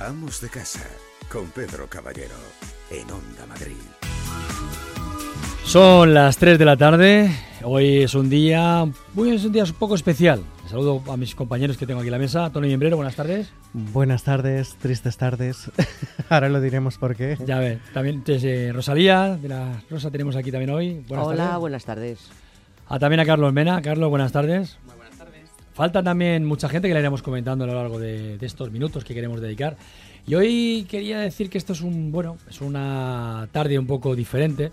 Amos de Casa, con Pedro Caballero, en Onda Madrid. Son las 3 de la tarde. Hoy es un día, muy, es un día un poco especial. Saludo a mis compañeros que tengo aquí en la mesa. Tony Miembrero, buenas tardes. Buenas tardes, tristes tardes. Ahora lo diremos por qué. Ya ves, también eh, Rosalía, de la Rosa tenemos aquí también hoy. Buenas Hola, buenas tardes. A también a Carlos Mena. Carlos, buenas tardes. Falta también mucha gente que le iremos comentando a lo largo de, estos minutos que queremos dedicar. Y hoy quería decir que esto es un bueno, es una tarde un poco diferente,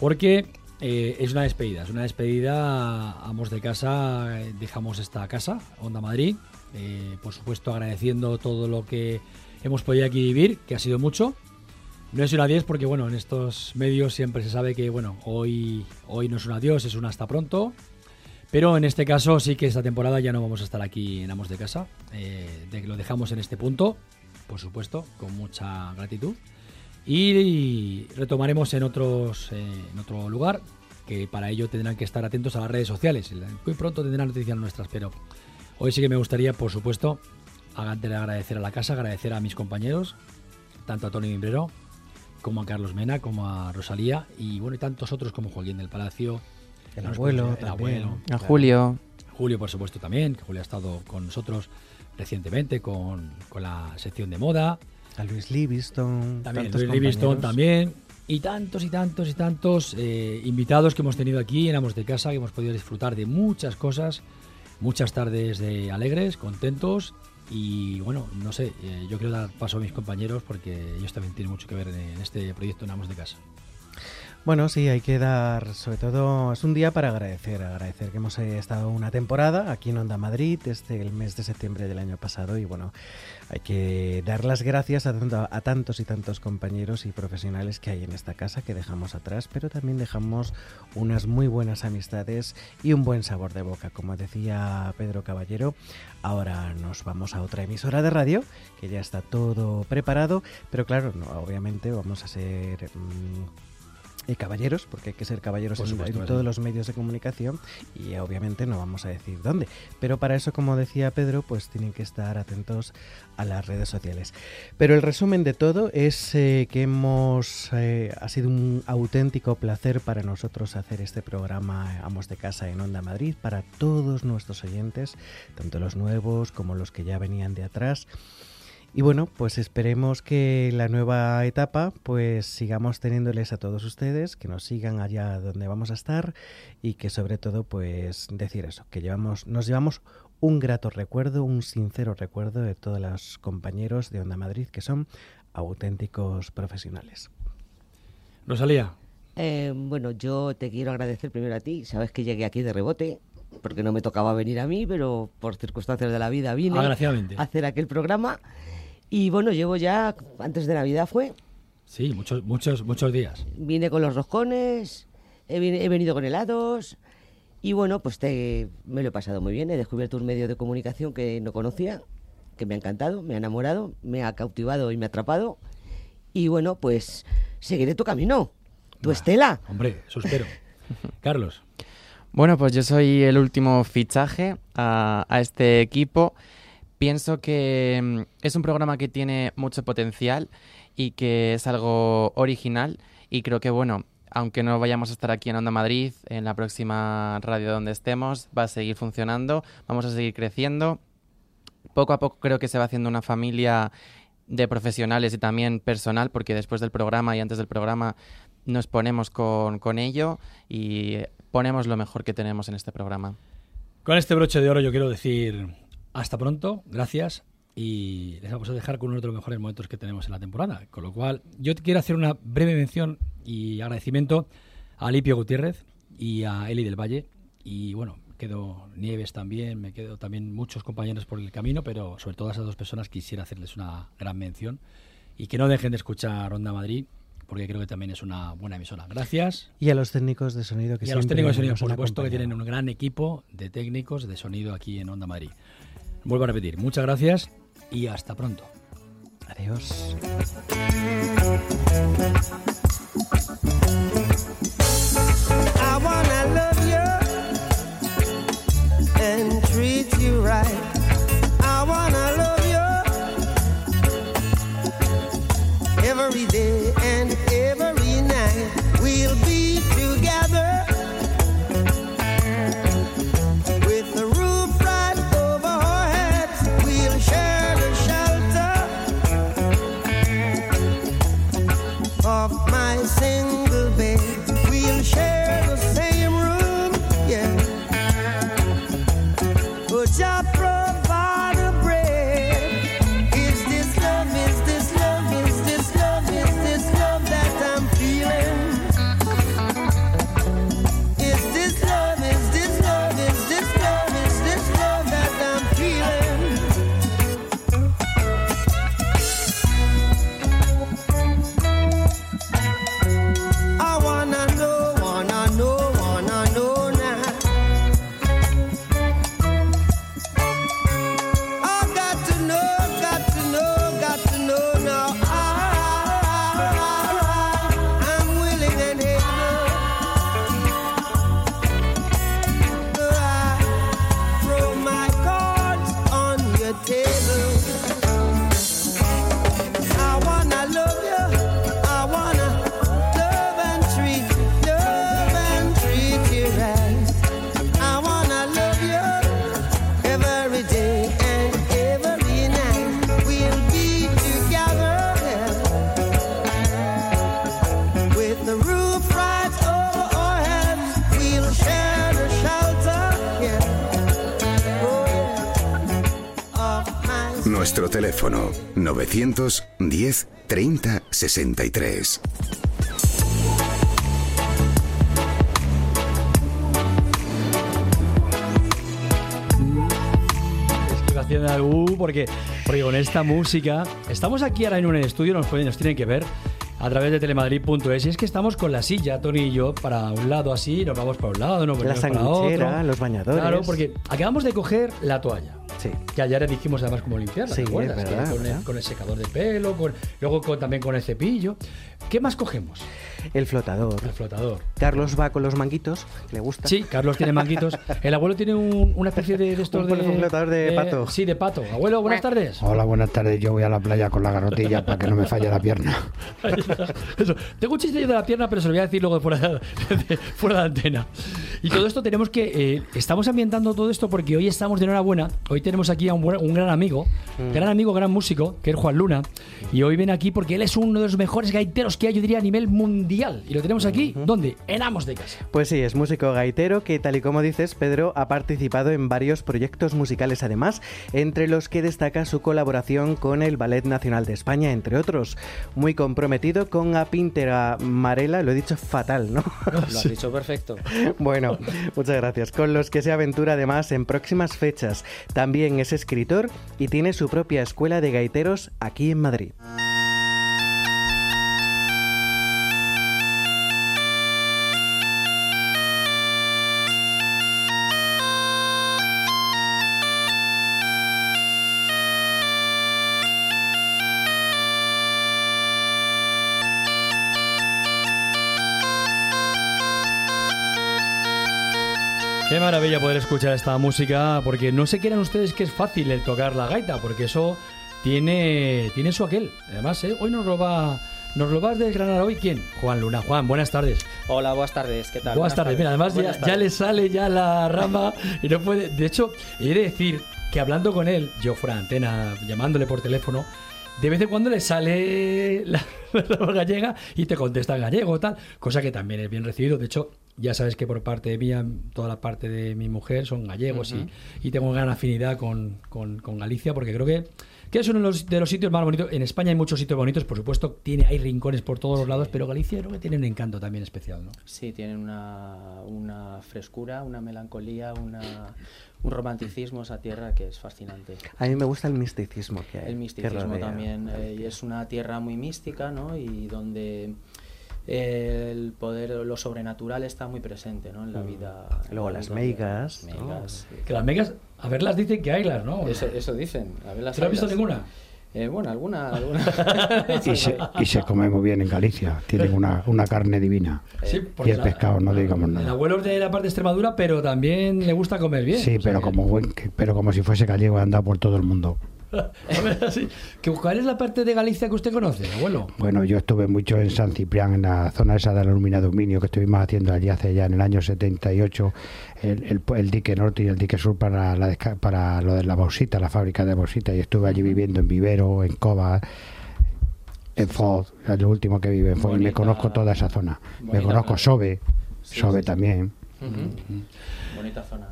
porque eh, es una despedida, es una despedida. Amos de casa, eh, dejamos esta casa, Onda Madrid. Eh, por supuesto, agradeciendo todo lo que hemos podido aquí vivir, que ha sido mucho. No es un adiós porque, bueno, en estos medios siempre se sabe que, bueno, hoy, hoy no es un adiós, es un hasta pronto. Pero en este caso sí que esta temporada ya no vamos a estar aquí en Amos de Casa. Eh, lo dejamos en este punto, por supuesto, con mucha gratitud. Y retomaremos en, otros, eh, en otro lugar, que para ello tendrán que estar atentos a las redes sociales. Muy pronto tendrán noticias nuestras, pero hoy sí que me gustaría, por supuesto, agradecer a la casa, agradecer a mis compañeros, tanto a Tony Mimbrero, como a Carlos Mena, como a Rosalía, y bueno, y tantos otros como Joaquín del Palacio, el abuelo, el abuelo. A Julio. Julio, por supuesto, también, que Julio ha estado con nosotros recientemente con, la sección de moda. A Luis Livingston. También, Luis Livingston también. Y tantos y tantos y tantos eh, invitados que hemos tenido aquí en Amos de Casa, que hemos podido disfrutar de muchas cosas, muchas tardes de alegres, contentos. Y bueno, no sé, eh, yo quiero dar paso a mis compañeros porque ellos también tienen mucho que ver en este proyecto en Amos de Casa. Bueno, sí, hay que dar, sobre todo, es un día para agradecer, agradecer que hemos estado una temporada aquí en Onda Madrid desde el mes de septiembre del año pasado y bueno, hay que dar las gracias a, a tantos y tantos compañeros y profesionales que hay en esta casa que dejamos atrás, pero también dejamos unas muy buenas amistades y un buen sabor de boca, como decía Pedro Caballero. Ahora nos vamos a otra emisora de radio, que ya está todo preparado, pero claro, no, obviamente vamos a ser... Mm, y caballeros, porque hay que ser caballeros en, todos los medios de comunicación y obviamente no vamos a decir dónde. Pero para eso, como decía Pedro, pues tienen que estar atentos a las redes sociales. Pero el resumen de todo es eh, que hemos eh, ha sido un auténtico placer para nosotros hacer este programa Amos de Casa en Onda Madrid para todos nuestros oyentes, tanto los nuevos como los que ya venían de atrás. Y bueno, pues esperemos que la nueva etapa pues sigamos teniéndoles a todos ustedes, que nos sigan allá donde vamos a estar y que sobre todo pues decir eso, que llevamos, nos llevamos un grato recuerdo, un sincero recuerdo de todos los compañeros de Onda Madrid que son auténticos profesionales. Rosalía. Eh, bueno, yo te quiero agradecer primero a ti. Sabes que llegué aquí de rebote, porque no me tocaba venir a mí, pero por circunstancias de la vida vine a hacer aquel programa. Y bueno, llevo ya, antes de Navidad fue. Sí, muchos, muchos, muchos días. Vine con los roscones, he, venido con helados. Y bueno, pues te, me lo he pasado muy bien. He descubierto un medio de comunicación que no conocía, que me ha encantado, me ha enamorado, me ha cautivado y me ha atrapado. Y bueno, pues seguiré tu camino. Tu Estela. Hombre, eso espero. Carlos. Bueno, pues yo soy el último fichaje a, a este equipo. Pienso que mm, es un programa que tiene mucho potencial y que es algo original y creo que, bueno, aunque no vayamos a estar aquí en Onda Madrid, en la próxima radio donde estemos, va a seguir funcionando, vamos a seguir creciendo. Poco a poco creo que se va haciendo una familia de profesionales y también personal, porque después del programa y antes del programa nos ponemos con, con ello y ponemos lo mejor que tenemos en este programa. Con este broche de oro yo quiero decir hasta pronto, gracias. Y les vamos a dejar con uno de los mejores momentos que tenemos en la temporada. Con lo cual, yo quiero hacer una breve mención y agradecimiento a Lipio Gutiérrez y a Eli del Valle. Y bueno, quedo Nieves también, me quedo también muchos compañeros por el camino, pero sobre todo a esas dos personas quisiera hacerles una gran mención y que no dejen de escuchar Ronda Madrid porque creo que también es una buena emisora. Gracias. Y a los técnicos de sonido que Y a los técnicos de sonido, por supuesto, que tienen un gran equipo de técnicos de sonido aquí en Onda Madrid. Vuelvo a repetir, muchas gracias y hasta pronto. Adiós. 910 30 63. Estoy haciendo algo porque, porque con esta música. Estamos aquí ahora en un estudio, nos, pueden, nos tienen que ver a través de telemadrid.es y es que estamos con la silla, Tony y yo, para un lado así, nos vamos para un lado, nos La vamos para otro. los bañadores. Claro, porque acabamos de coger la toalla. Sí. Que ayer dijimos además cómo limpiarla, Sí, ¿te acuerdas? es verdad, con, el, con el secador de pelo, con, luego con- también con el cepillo. ¿Qué más cogemos? El flotador. El flotador. Carlos va con los manguitos, que le gusta. Sí, Carlos tiene manguitos. El abuelo tiene un- una especie de, de estos Un de... flotador de pato. Sí, de pato. Abuelo, buenas tardes. Hola, buenas tardes. Yo voy a la playa con la garrotilla para que no me falle la pierna. Eso. Tengo un chistello de la pierna, pero se lo voy a decir luego fuera de, de- fuera de antena. Y todo esto tenemos que. eh, estamos ambientando todo esto porque hoy estamos de enhorabuena. Hoy tenemos aquí a un, buen- un gran amigo, gran amigo, gran músico, que es Juan Luna. Y hoy viene aquí porque él es uno de los mejores gaiteros que hay, yo diría, a nivel mundial. Y lo tenemos aquí, ¿dónde? En Amos de Casa. Pues sí, es músico gaitero que, tal y como dices, Pedro ha participado en varios proyectos musicales además, entre los que destaca su colaboración con el Ballet Nacional de España, entre otros. Muy comprometido con a Pintera Marela, lo he dicho fatal, ¿no? Lo has dicho perfecto. Bueno, muchas gracias. Con los que se aventura además en próximas fechas. También es escritor y tiene su propia escuela de gaiteros aquí en Madrid. Maravilla poder escuchar esta música, porque no se crean ustedes que es fácil el tocar la gaita, porque eso tiene, tiene su aquel. Además, ¿eh? hoy nos lo va. Nos lo vas a desgranar hoy quién? Juan Luna. Juan, buenas tardes. Hola, buenas tardes. ¿Qué tal? Buenas tardes. Mira, además ya, Buenas ya tardes. le sale ya la rama y no puede. De hecho, he de decir que hablando con él, yo fuera de antena, llamándole por teléfono, de vez en cuando le sale la, gallega y te contesta en gallego tal, cosa que también es bien recibido. De hecho, ya sabes que por parte mía, toda la parte de mi mujer son gallegos y- y, tengo gran afinidad con, con- con Galicia porque creo que, que es uno de los, de los sitios más bonitos. En España hay muchos sitios bonitos, por supuesto, tiene, hay rincones por todos los lados, pero Galicia creo que tiene un encanto también especial, ¿no? Sí, tienen una, una frescura, una melancolía, una, un romanticismo esa tierra que es fascinante. A mí me gusta el misticismo que hay. El misticismo también. eh, y es una tierra muy mística, ¿no? Y donde el poder, lo sobrenatural está muy presente, ¿no? En la vida. Mm. Luego la las vida meigas, diaria. ¿no? Que las megas, a verlas dicen que haylas, ¿no? Eso, eso dicen. A ver las ¿Tú no has visto ninguna? Eh, bueno, alguna. alguna. Y se, y se come muy bien en Galicia. Tienen una, una carne divina. Sí, Y el la- pescado, no digamos El nada. abuelo es de la parte de Extremadura, pero también le gusta comer bien. Sí, O sea pero como buen, pero como si fuese gallego, he andado por todo el mundo. A ver, así. Que- ¿Cuál es la parte de Galicia que usted conoce, abuelo? Bueno, yo estuve mucho en San Ciprián, en la zona esa de la lúmina de aluminio que estuvimos haciendo allí hace ya en el año 78, el, el, el dique norte y el dique sur para, la, para lo de la bauxita, la fábrica de bauxita, y estuve allí viviendo en Vivero, en Cova. en Foz, es lo último que vive en Foz, y me Bonita- conozco toda esa zona. Me bonita conozco. Sobe, Sí, Sobe sí. también, Bonita zona.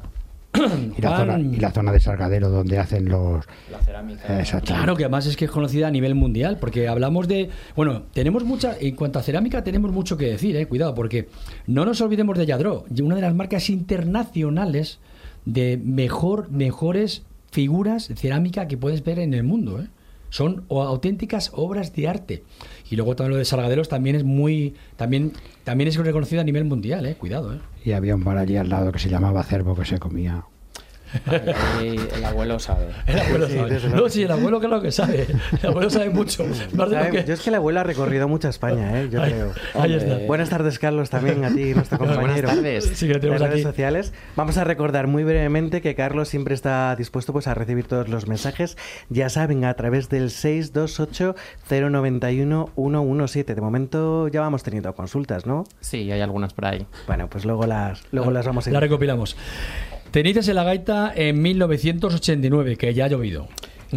Y la, zona, y la zona de Salgadero donde hacen los... La cerámica. Exacto. Claro que además es que es conocida a nivel mundial, porque hablamos de, bueno, tenemos mucha, en cuanto a cerámica tenemos mucho que decir, eh, cuidado, porque no nos olvidemos de Yadro, una de las marcas internacionales de mejor, mejores figuras de cerámica que puedes ver en el mundo, eh. Son auténticas obras de arte. Y luego también lo de Salgaderos también es muy, también, también es reconocido a nivel mundial, eh, cuidado, eh. Y había un bar allí al lado que se llamaba Cervo que se comía. Ahí el abuelo sabe. El abuelo Sí, sabe. No, sí, el abuelo claro que sabe. El abuelo sabe mucho. Más de lo Sabe- que- Yo es que el abuelo ha recorrido mucha España, ¿eh? yo Ahí- creo. ahí está. Hombre. Buenas tardes, Carlos, también a ti, nuestro Buenas compañero. tardes. Sí, que tenemos de redes aquí. sociales. Vamos a recordar muy brevemente que Carlos siempre está dispuesto pues, a recibir todos los mensajes. Ya saben, a través del 628-091-117. De momento ya vamos teniendo consultas, ¿no? Sí, hay algunas por ahí. Bueno, pues luego las, luego las vamos a ir. La recopilamos. Tenices en la gaita en 1989, que ya ha llovido.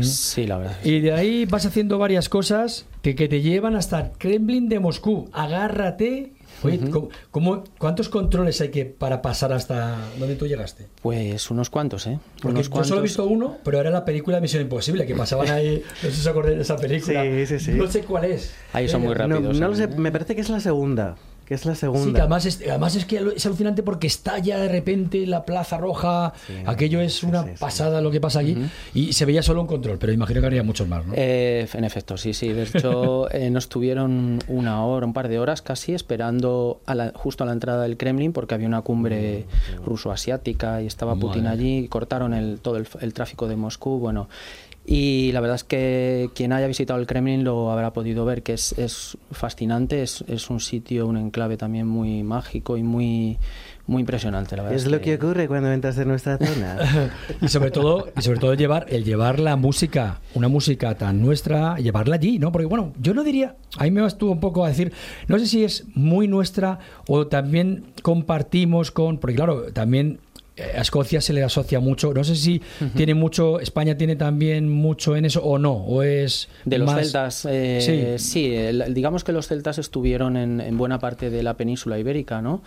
Sí, la verdad. Y de ahí vas haciendo varias cosas que, que te llevan hasta el Kremlin de Moscú. Agárrate. Oye, ¿cómo- cómo- cuántos controles hay que para pasar hasta donde tú llegaste? Pues unos cuantos, ¿eh? Porque unos yo cuantos. solo he visto uno, pero era la película de Misión Imposible, que pasaban ahí, no sé si os acordáis de esa película. Sí, sí, sí. No sé cuál es. Ahí son muy Eh, No, rápidos. no lo sé, ¿eh? me parece que es la segunda. Que es la segunda. Sí, que además es, además es que es alucinante porque estalla de repente la Plaza Roja. Aquello es una sí, sí. pasada lo que pasa allí. Y se veía solo un control, pero imagino que habría muchos más, ¿no? Eh, en efecto, sí, sí. De hecho, eh, nos tuvieron una hora, un par de horas casi, esperando a la- justo a la entrada del Kremlin, porque había una cumbre ruso-asiática y estaba Putin Madre. allí. Cortaron el, todo el, el tráfico de Moscú. Bueno, y la verdad es que quien haya visitado el Kremlin lo habrá podido ver, que es, es fascinante. Es, es un sitio, un enclave también muy mágico y muy, muy impresionante. La verdad Es lo que ocurre cuando entras en nuestra zona. Y sobre todo, y sobre todo llevar, el llevar la música, una música tan nuestra, llevarla allí, ¿no? Porque bueno, yo no diría, a mí me estuvo un poco a decir, no sé si es muy nuestra o también compartimos con, porque claro, también a Escocia se le asocia mucho, no sé si tiene mucho, España tiene también mucho en eso o no, o es De los más- celtas, eh, Sí. sí, el- digamos que los celtas estuvieron en, en buena parte de la península ibérica, ¿no?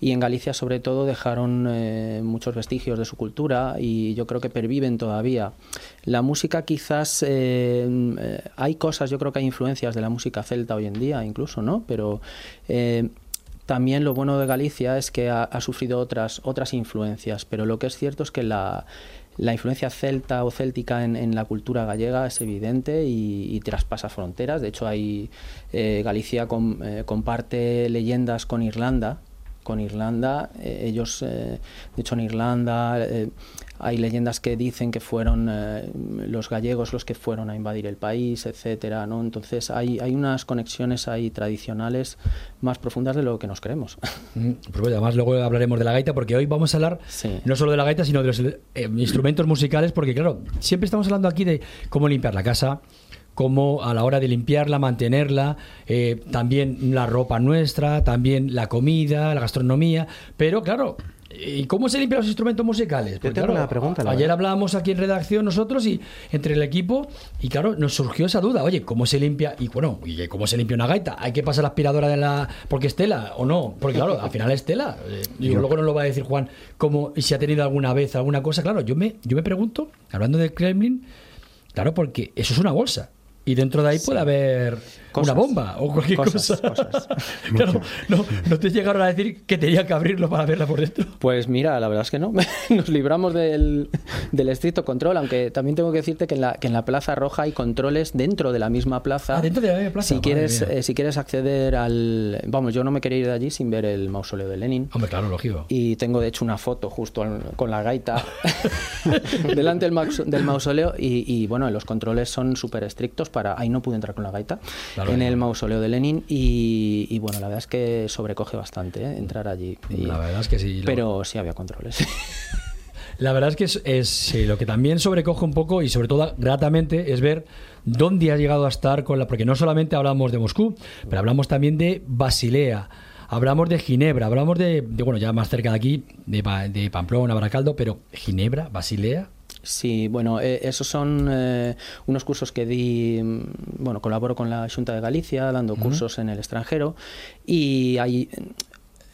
Y en Galicia, sobre todo, dejaron eh, muchos vestigios de su cultura y yo creo que perviven todavía. La música, quizás, eh, hay cosas, yo creo que hay influencias de la música celta hoy en día, incluso, ¿no? Pero también lo bueno de Galicia es que ha, sufrido otras, otras influencias, pero lo que es cierto es que la, la influencia celta o céltica en, la cultura gallega es evidente y, traspasa fronteras. De hecho, hay, eh, Galicia eh, comparte leyendas con Irlanda. Con Irlanda, eh, ellos, de hecho, en Irlanda hay leyendas que dicen que fueron eh, los gallegos los que fueron a invadir el país, etcétera, ¿no? Entonces hay, hay unas conexiones ahí tradicionales más profundas de lo que nos creemos. Mm, Pues además luego hablaremos de la gaita porque hoy vamos a hablar Sí. no solo de la gaita sino de los eh, instrumentos musicales porque claro, siempre estamos hablando aquí de cómo limpiar la casa, cómo a la hora de limpiarla, mantenerla, eh, también la ropa nuestra, también la comida, la gastronomía, pero claro... ¿Y cómo se limpian los instrumentos musicales? Pues tengo claro, una pregunta, Ayer verdad. hablábamos aquí en redacción nosotros y entre el equipo y claro, nos surgió esa duda, oye, ¿cómo se limpia? Y bueno, ¿y cómo se limpia una gaita? ¿Hay que pasar la aspiradora de la porque es tela o no? Porque claro, al final es tela. Eh, digo, luego nos lo va a decir Juan cómo y si ha tenido alguna vez alguna cosa, claro, yo me yo me pregunto, hablando del Kremlin, claro, porque eso es una bolsa. Y dentro de ahí puede haber Cosas. una bomba o cualquier Cosas, cosa. cosas. claro, no, no te llegaron a decir que tenía que abrirlo para verla por dentro. Pues mira, la verdad es que no. Nos libramos del, del estricto control, aunque también tengo que decirte que en, la, que en la Plaza Roja hay controles dentro de la misma plaza. Ah, dentro de la misma plaza, Si madre quieres, eh, si quieres acceder al... Vamos, yo no me quería ir de allí sin ver el mausoleo de Lenin. Hombre, claro, lógico. Y tengo de hecho una foto justo con la gaita delante del, maus- del mausoleo y, y, bueno, los controles son súper estrictos para... Ahí no pude entrar con la gaita Claro, en el mausoleo de Lenin y, y, bueno, la verdad es que sobrecoge bastante ¿eh? entrar allí. Y- La verdad es que sí. lo- pero sí había controles. La verdad es que es, es, sí, lo que también sobrecoge un poco y sobre todo gratamente es ver dónde ha llegado a estar con la porque no solamente hablamos de Moscú, pero hablamos también de Basilea, hablamos de Ginebra, hablamos de, de, bueno, ya más cerca de aquí, de Pamplona, Baracaldo, pero Ginebra, Basilea, Sí, bueno, eh, esos son eh, unos cursos que di, mm, bueno, colaboro con la Junta de Galicia dando cursos en el extranjero y hay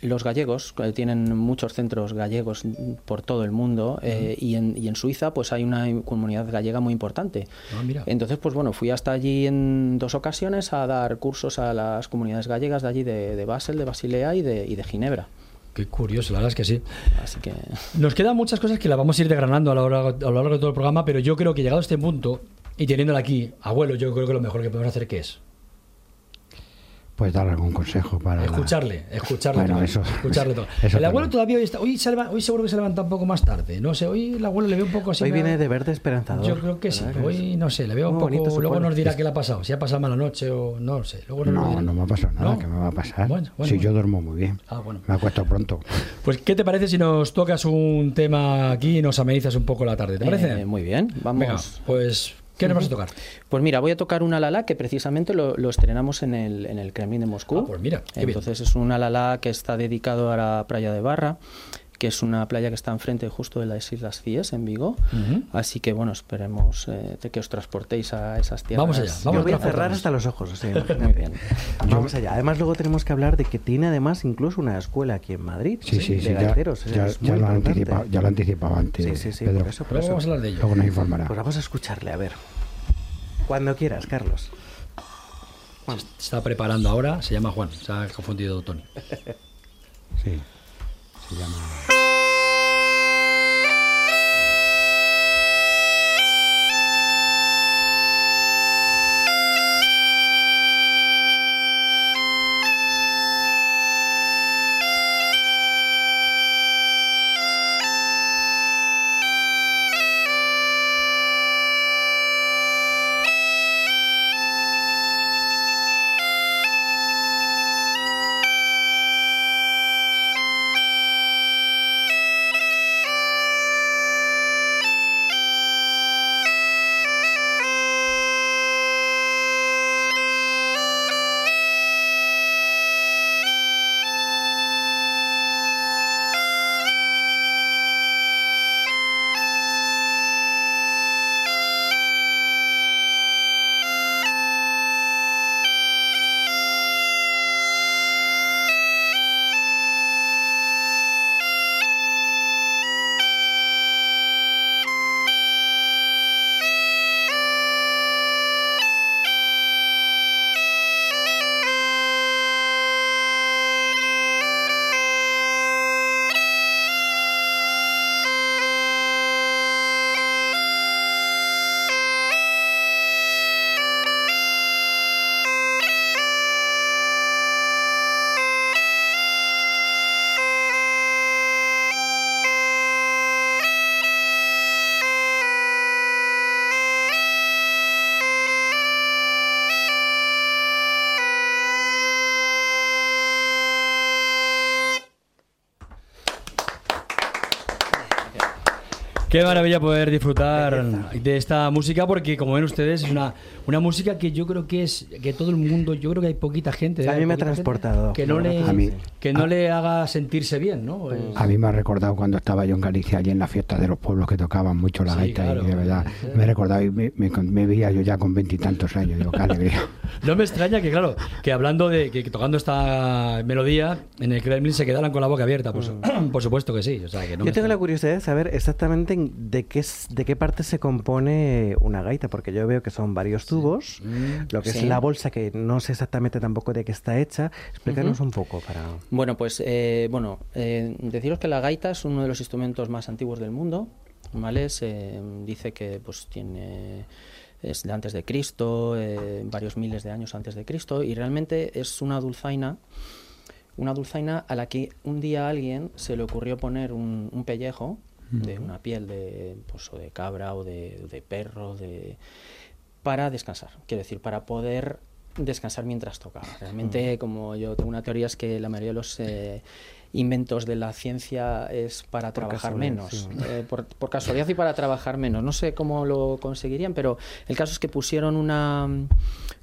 los gallegos tienen muchos centros gallegos por todo el mundo eh, y, en, y en Suiza pues hay una comunidad gallega muy importante. Ah, mira. Entonces, pues bueno, fui hasta allí en dos ocasiones a dar cursos a las comunidades gallegas de allí, de, de Basel, de Basilea y de, y de Ginebra. Qué curioso, la verdad es que sí. Así que Nos quedan muchas cosas que las vamos a ir desgranando a lo, largo, a lo largo de todo el programa, pero yo creo que llegado a este punto y teniéndola aquí, abuelo, yo creo que lo mejor que podemos hacer ¿qué es? Pues dar algún consejo para. la- Escucharle, escucharle Bueno, todo. eso- escucharle todo. eso el abuelo también. todavía hoy está, hoy, se leva- hoy seguro que se levanta un poco más tarde. No sé, hoy el abuelo le veo un poco así. Hoy viene de verde esperanzador. Yo creo que sí. ¿verdad que Hoy no sé, le veo un Muy poco. Luego pueblo. nos dirá qué le ha pasado. Si ha pasado mala noche o no sé. Luego No, no me ha pasado nada, ¿No? que me va a pasar. Bueno, bueno, si bueno. yo duermo muy bien. Ah, bueno. Me acuesto pronto. Pues, ¿qué te parece si nos tocas un tema aquí y nos amenizas un poco la tarde? ¿Te parece? eh, muy bien, vamos. Venga, pues, ¿qué nos vas a tocar? Pues mira, voy a tocar un alalá que precisamente lo, lo estrenamos en el, en el Kremlin de Moscú. Ah, pues mira, bien. Entonces es un alalá que está dedicado a la playa de Barra, que es una playa que está enfrente justo de las Islas Cíes, en Vigo. Así que bueno, esperemos eh, que os transportéis a esas tierras. Vamos allá, Yo vamos voy a cerrar hasta los ojos. sí. Muy bien. Vamos allá. Además, luego tenemos que hablar de que tiene además incluso una escuela aquí en Madrid. Sí, sí, sí. Ya, gaiteros. ya, es ya muy lo ya lo han anticipado antes. Sí, sí, sí, Pedro. por eso, por Luego eso. vamos a hablar de ello. Luego nos informará. Pues vamos a escucharle, a ver. Cuando quieras, Carlos. Se está preparando ahora, se llama Juan, se ha confundido Tony. Sí. Se llama. Qué maravilla poder disfrutar de esta música porque como ven ustedes es una, una música que yo creo que es que todo el mundo, yo creo que hay poquita gente, A mí me ha transportado. que no le A mí- que no le haga sentirse bien, ¿no? Es- A mí me ha recordado cuando estaba yo en Galicia, allí en las fiestas de los pueblos que tocaban mucho la Sí, gaita, claro. y de verdad, me he recordado y me, me- me veía yo ya con veintitantos años, digo, qué alegría. No me extraña que, claro, que hablando de que, que tocando esta melodía en el Kremlin se quedaran con la boca abierta. Pues, por supuesto que sí. O sea, que no Yo tengo la extraña. curiosidad de saber exactamente en- de qué, de qué parte se compone una gaita, porque yo veo que son varios tubos, lo que Sí. es la bolsa, que no sé exactamente tampoco de qué está hecha. Explícanos un poco para... Bueno, pues eh, bueno, eh, deciros que la gaita es uno de los instrumentos más antiguos del mundo, ¿vale? Se dice que pues tiene es de antes de Cristo, eh, varios miles de años antes de Cristo, y realmente es una dulzaina, una dulzaina a la que un día a alguien se le ocurrió poner un, un pellejo de una piel de pues o de cabra o de, de perro, de para descansar, quiero decir, para poder descansar mientras tocaba. Realmente, como yo tengo una teoría, es que la mayoría de los eh, inventos de la ciencia es para Por trabajar menos. sí. Eh, por, por casualidad y para trabajar menos. No sé cómo lo conseguirían, pero el caso es que pusieron una,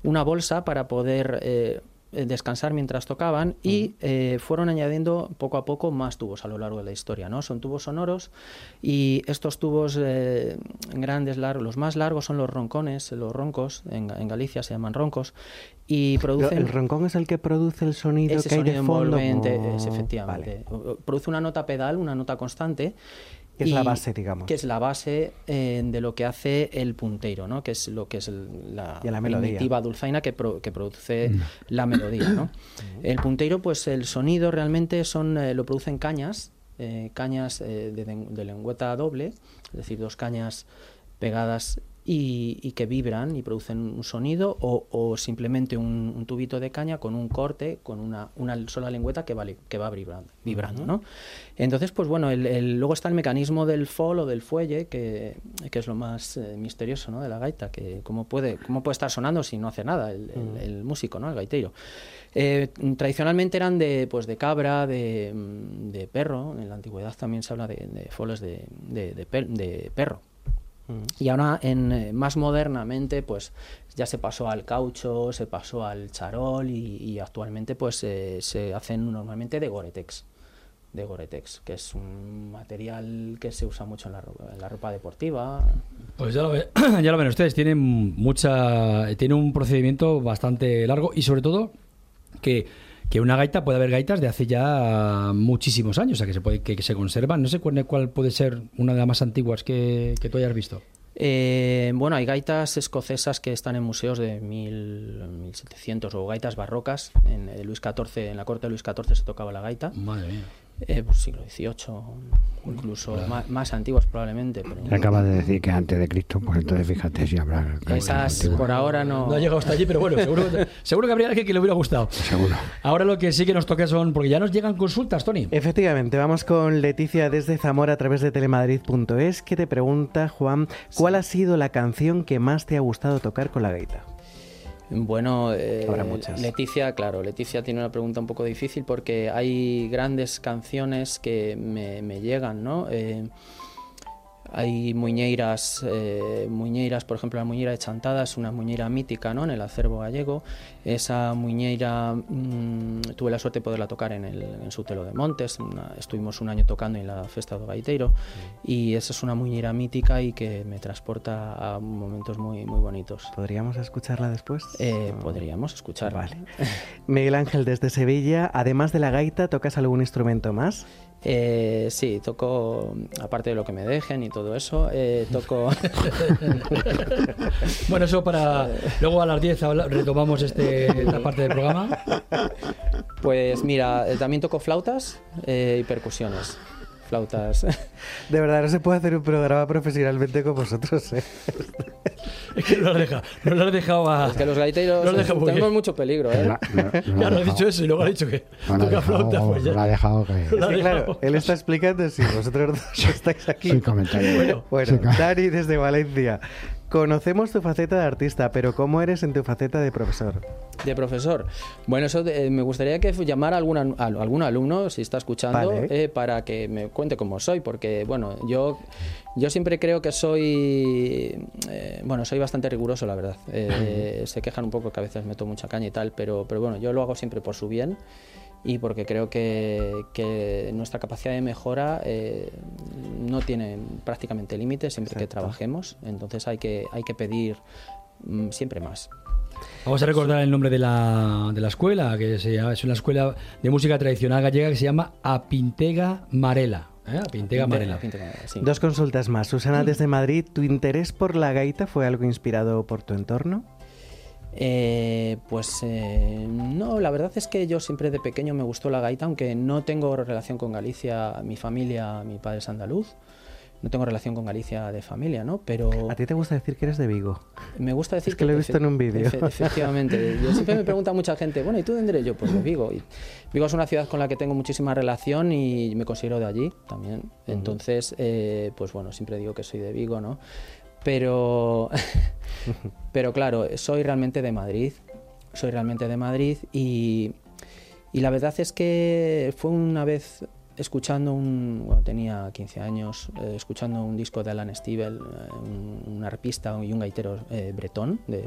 una bolsa para poder... eh, descansar mientras tocaban y eh, fueron añadiendo poco a poco más tubos a lo largo de la historia, ¿no? Son tubos sonoros y estos tubos eh, grandes, largos, los más largos son los roncones, los roncos, en, en Galicia se llaman roncos y producen... ¿El roncón es el que produce el sonido ese que hay de sonido fondo? envolvente, es Oh, efectivamente. vale. Produce una nota pedal, una nota constante. Que es la base, digamos. Que es la base eh, de lo que hace el punteiro, ¿no? Que es lo que es el- la, Y la primitiva dulzaina que, pro- que produce Mm. la melodía, ¿no? El punteiro, pues el sonido realmente son eh, lo producen cañas, eh, cañas eh, de lengüeta doble, es decir, dos cañas pegadas y, y que vibran y producen un sonido o, o simplemente un, un tubito de caña con un corte, con una, una sola lengüeta que va, li- que va vibrando, vibrando ¿no? Entonces, pues bueno, el, el- luego está el mecanismo del fol o del fuelle, que, que es lo más eh, misterioso ¿no? de la gaita, que cómo puede, cómo puede estar sonando si no hace nada el, el- el músico, ¿no? el gaiteiro. Eh, tradicionalmente eran de, pues, de cabra, de, de perro, en la antigüedad también se habla de, de foles de, de perro. Y ahora, en, eh, más modernamente, pues ya se pasó al caucho, se pasó al charol y, actualmente pues eh, se hacen normalmente de Goretex. De Goretex, que es un material que se usa mucho en la, ro- en la ropa deportiva. Pues ya lo, ve- ya lo ven ustedes, tienen mucha, tiene un procedimiento bastante largo y sobre todo que, que una gaita puede haber gaitas de hace ya muchísimos años, o sea que se puede que, que se conservan. No sé cuál, cuál puede ser una de las más antiguas que, que tú hayas visto. Eh, bueno, hay gaitas escocesas que están en museos de mil, 1700 o gaitas barrocas. En eh, Luis XIV, en la corte de Luis XIV se tocaba la gaita. Madre mía. Eh, pues siglo XVIII, incluso más, más antiguas probablemente. Pero... Acabas de decir que antes de Cristo, pues entonces fíjate si habrá. Esas por ahora no. No ha llegado hasta allí, pero bueno, seguro, seguro que habría alguien que le hubiera gustado. Seguro. Ahora lo que sí que nos toca son, porque ya nos llegan consultas, Tony. Efectivamente, vamos con Leticia desde Zamora a través de telemadrid.es que te pregunta, Juan, ¿cuál ha sido la canción que más te ha gustado tocar con la gaita? Bueno, eh, Habrá muchas. Leticia, claro, Leticia tiene una pregunta un poco difícil porque hay grandes canciones que me, me llegan, ¿no? Eh, hay muñeiras, eh, muñeiras, por ejemplo, la muñeira de Chantada es una muñeira mítica ¿no? en el acervo gallego. Esa muñeira mm, tuve la suerte de poderla tocar en el en Sutelo de Montes. una- estuvimos un año tocando en la Festa do Gaiteiro y esa es una muñeira mítica y que me transporta a momentos muy, muy bonitos. ¿Podríamos escucharla después? Eh, podríamos escuchar. Vale. Miguel Ángel desde Sevilla, además de la gaita, ¿tocas algún instrumento más? Eh, sí, toco, aparte de lo que me dejen y todo eso, eh, toco... Bueno, eso para. Luego a las 10 habla- retomamos este, esta parte del programa. Pues mira, eh, también toco flautas eh, y percusiones. Flautas. De verdad, no se puede hacer un programa profesionalmente con vosotros, ¿eh? Es que no lo has dejado, no lo has dejado a. Es que los gaiteros No lo muy tenemos bien. mucho peligro, ¿eh? La- la- la- Claro, la- has dicho eso y luego ha dicho que no toca dejado, flauta. Pues no la ha ya. dejado que. Lo Es que, claro, dejado. él está explicando si vosotros dos estáis aquí. Sin comentario. Bueno, Bueno. Dani desde Valencia. Conocemos tu faceta de artista, pero ¿cómo eres en tu faceta de profesor? De profesor. Bueno, eso de- me gustaría que llamara a algún, al- algún alumno, si está escuchando, Vale. eh, para que me cuente cómo soy, porque, bueno, yo, yo siempre creo que soy, eh, bueno, soy bastante riguroso, la verdad. Eh, se quejan un poco que a veces meto mucha caña y tal, pero, pero bueno, yo lo hago siempre por su bien y porque creo que, que nuestra capacidad de mejora eh, no tiene prácticamente límites siempre que Exacto. trabajemos, entonces hay que, hay que pedir mm, siempre más. Vamos a recordar el nombre de la, de la escuela, que se llama- es una escuela de música tradicional gallega que se llama Apintega Marela. ¿eh? Apintega Marela. Pinte- sí. Dos consultas más. Susana desde Madrid, ¿tu interés por la gaita fue algo inspirado por tu entorno? Eh, pues eh, no, la verdad es que yo siempre de pequeño me gustó la gaita, aunque no tengo relación con Galicia, mi familia, mi padre es andaluz, no tengo relación con Galicia de familia, ¿no? Pero ¿A ti te gusta decir que eres de Vigo? me gusta decir Es que lo he visto en un vídeo. efe- efectivamente, yo siempre me pregunta mucha gente, bueno, ¿y tú de dónde eres yo? Pues de Vigo. Y Vigo es una ciudad con la que tengo muchísima relación y me considero de allí también. Entonces, eh, pues bueno, siempre digo que soy de Vigo, ¿no? Pero, pero claro, soy realmente de Madrid. Soy realmente de Madrid y, y la verdad es que fue una vez escuchando un, bueno, tenía 15 años, eh, escuchando un disco de Alan Stivell, eh, un, arpista y un gaitero eh, bretón, de,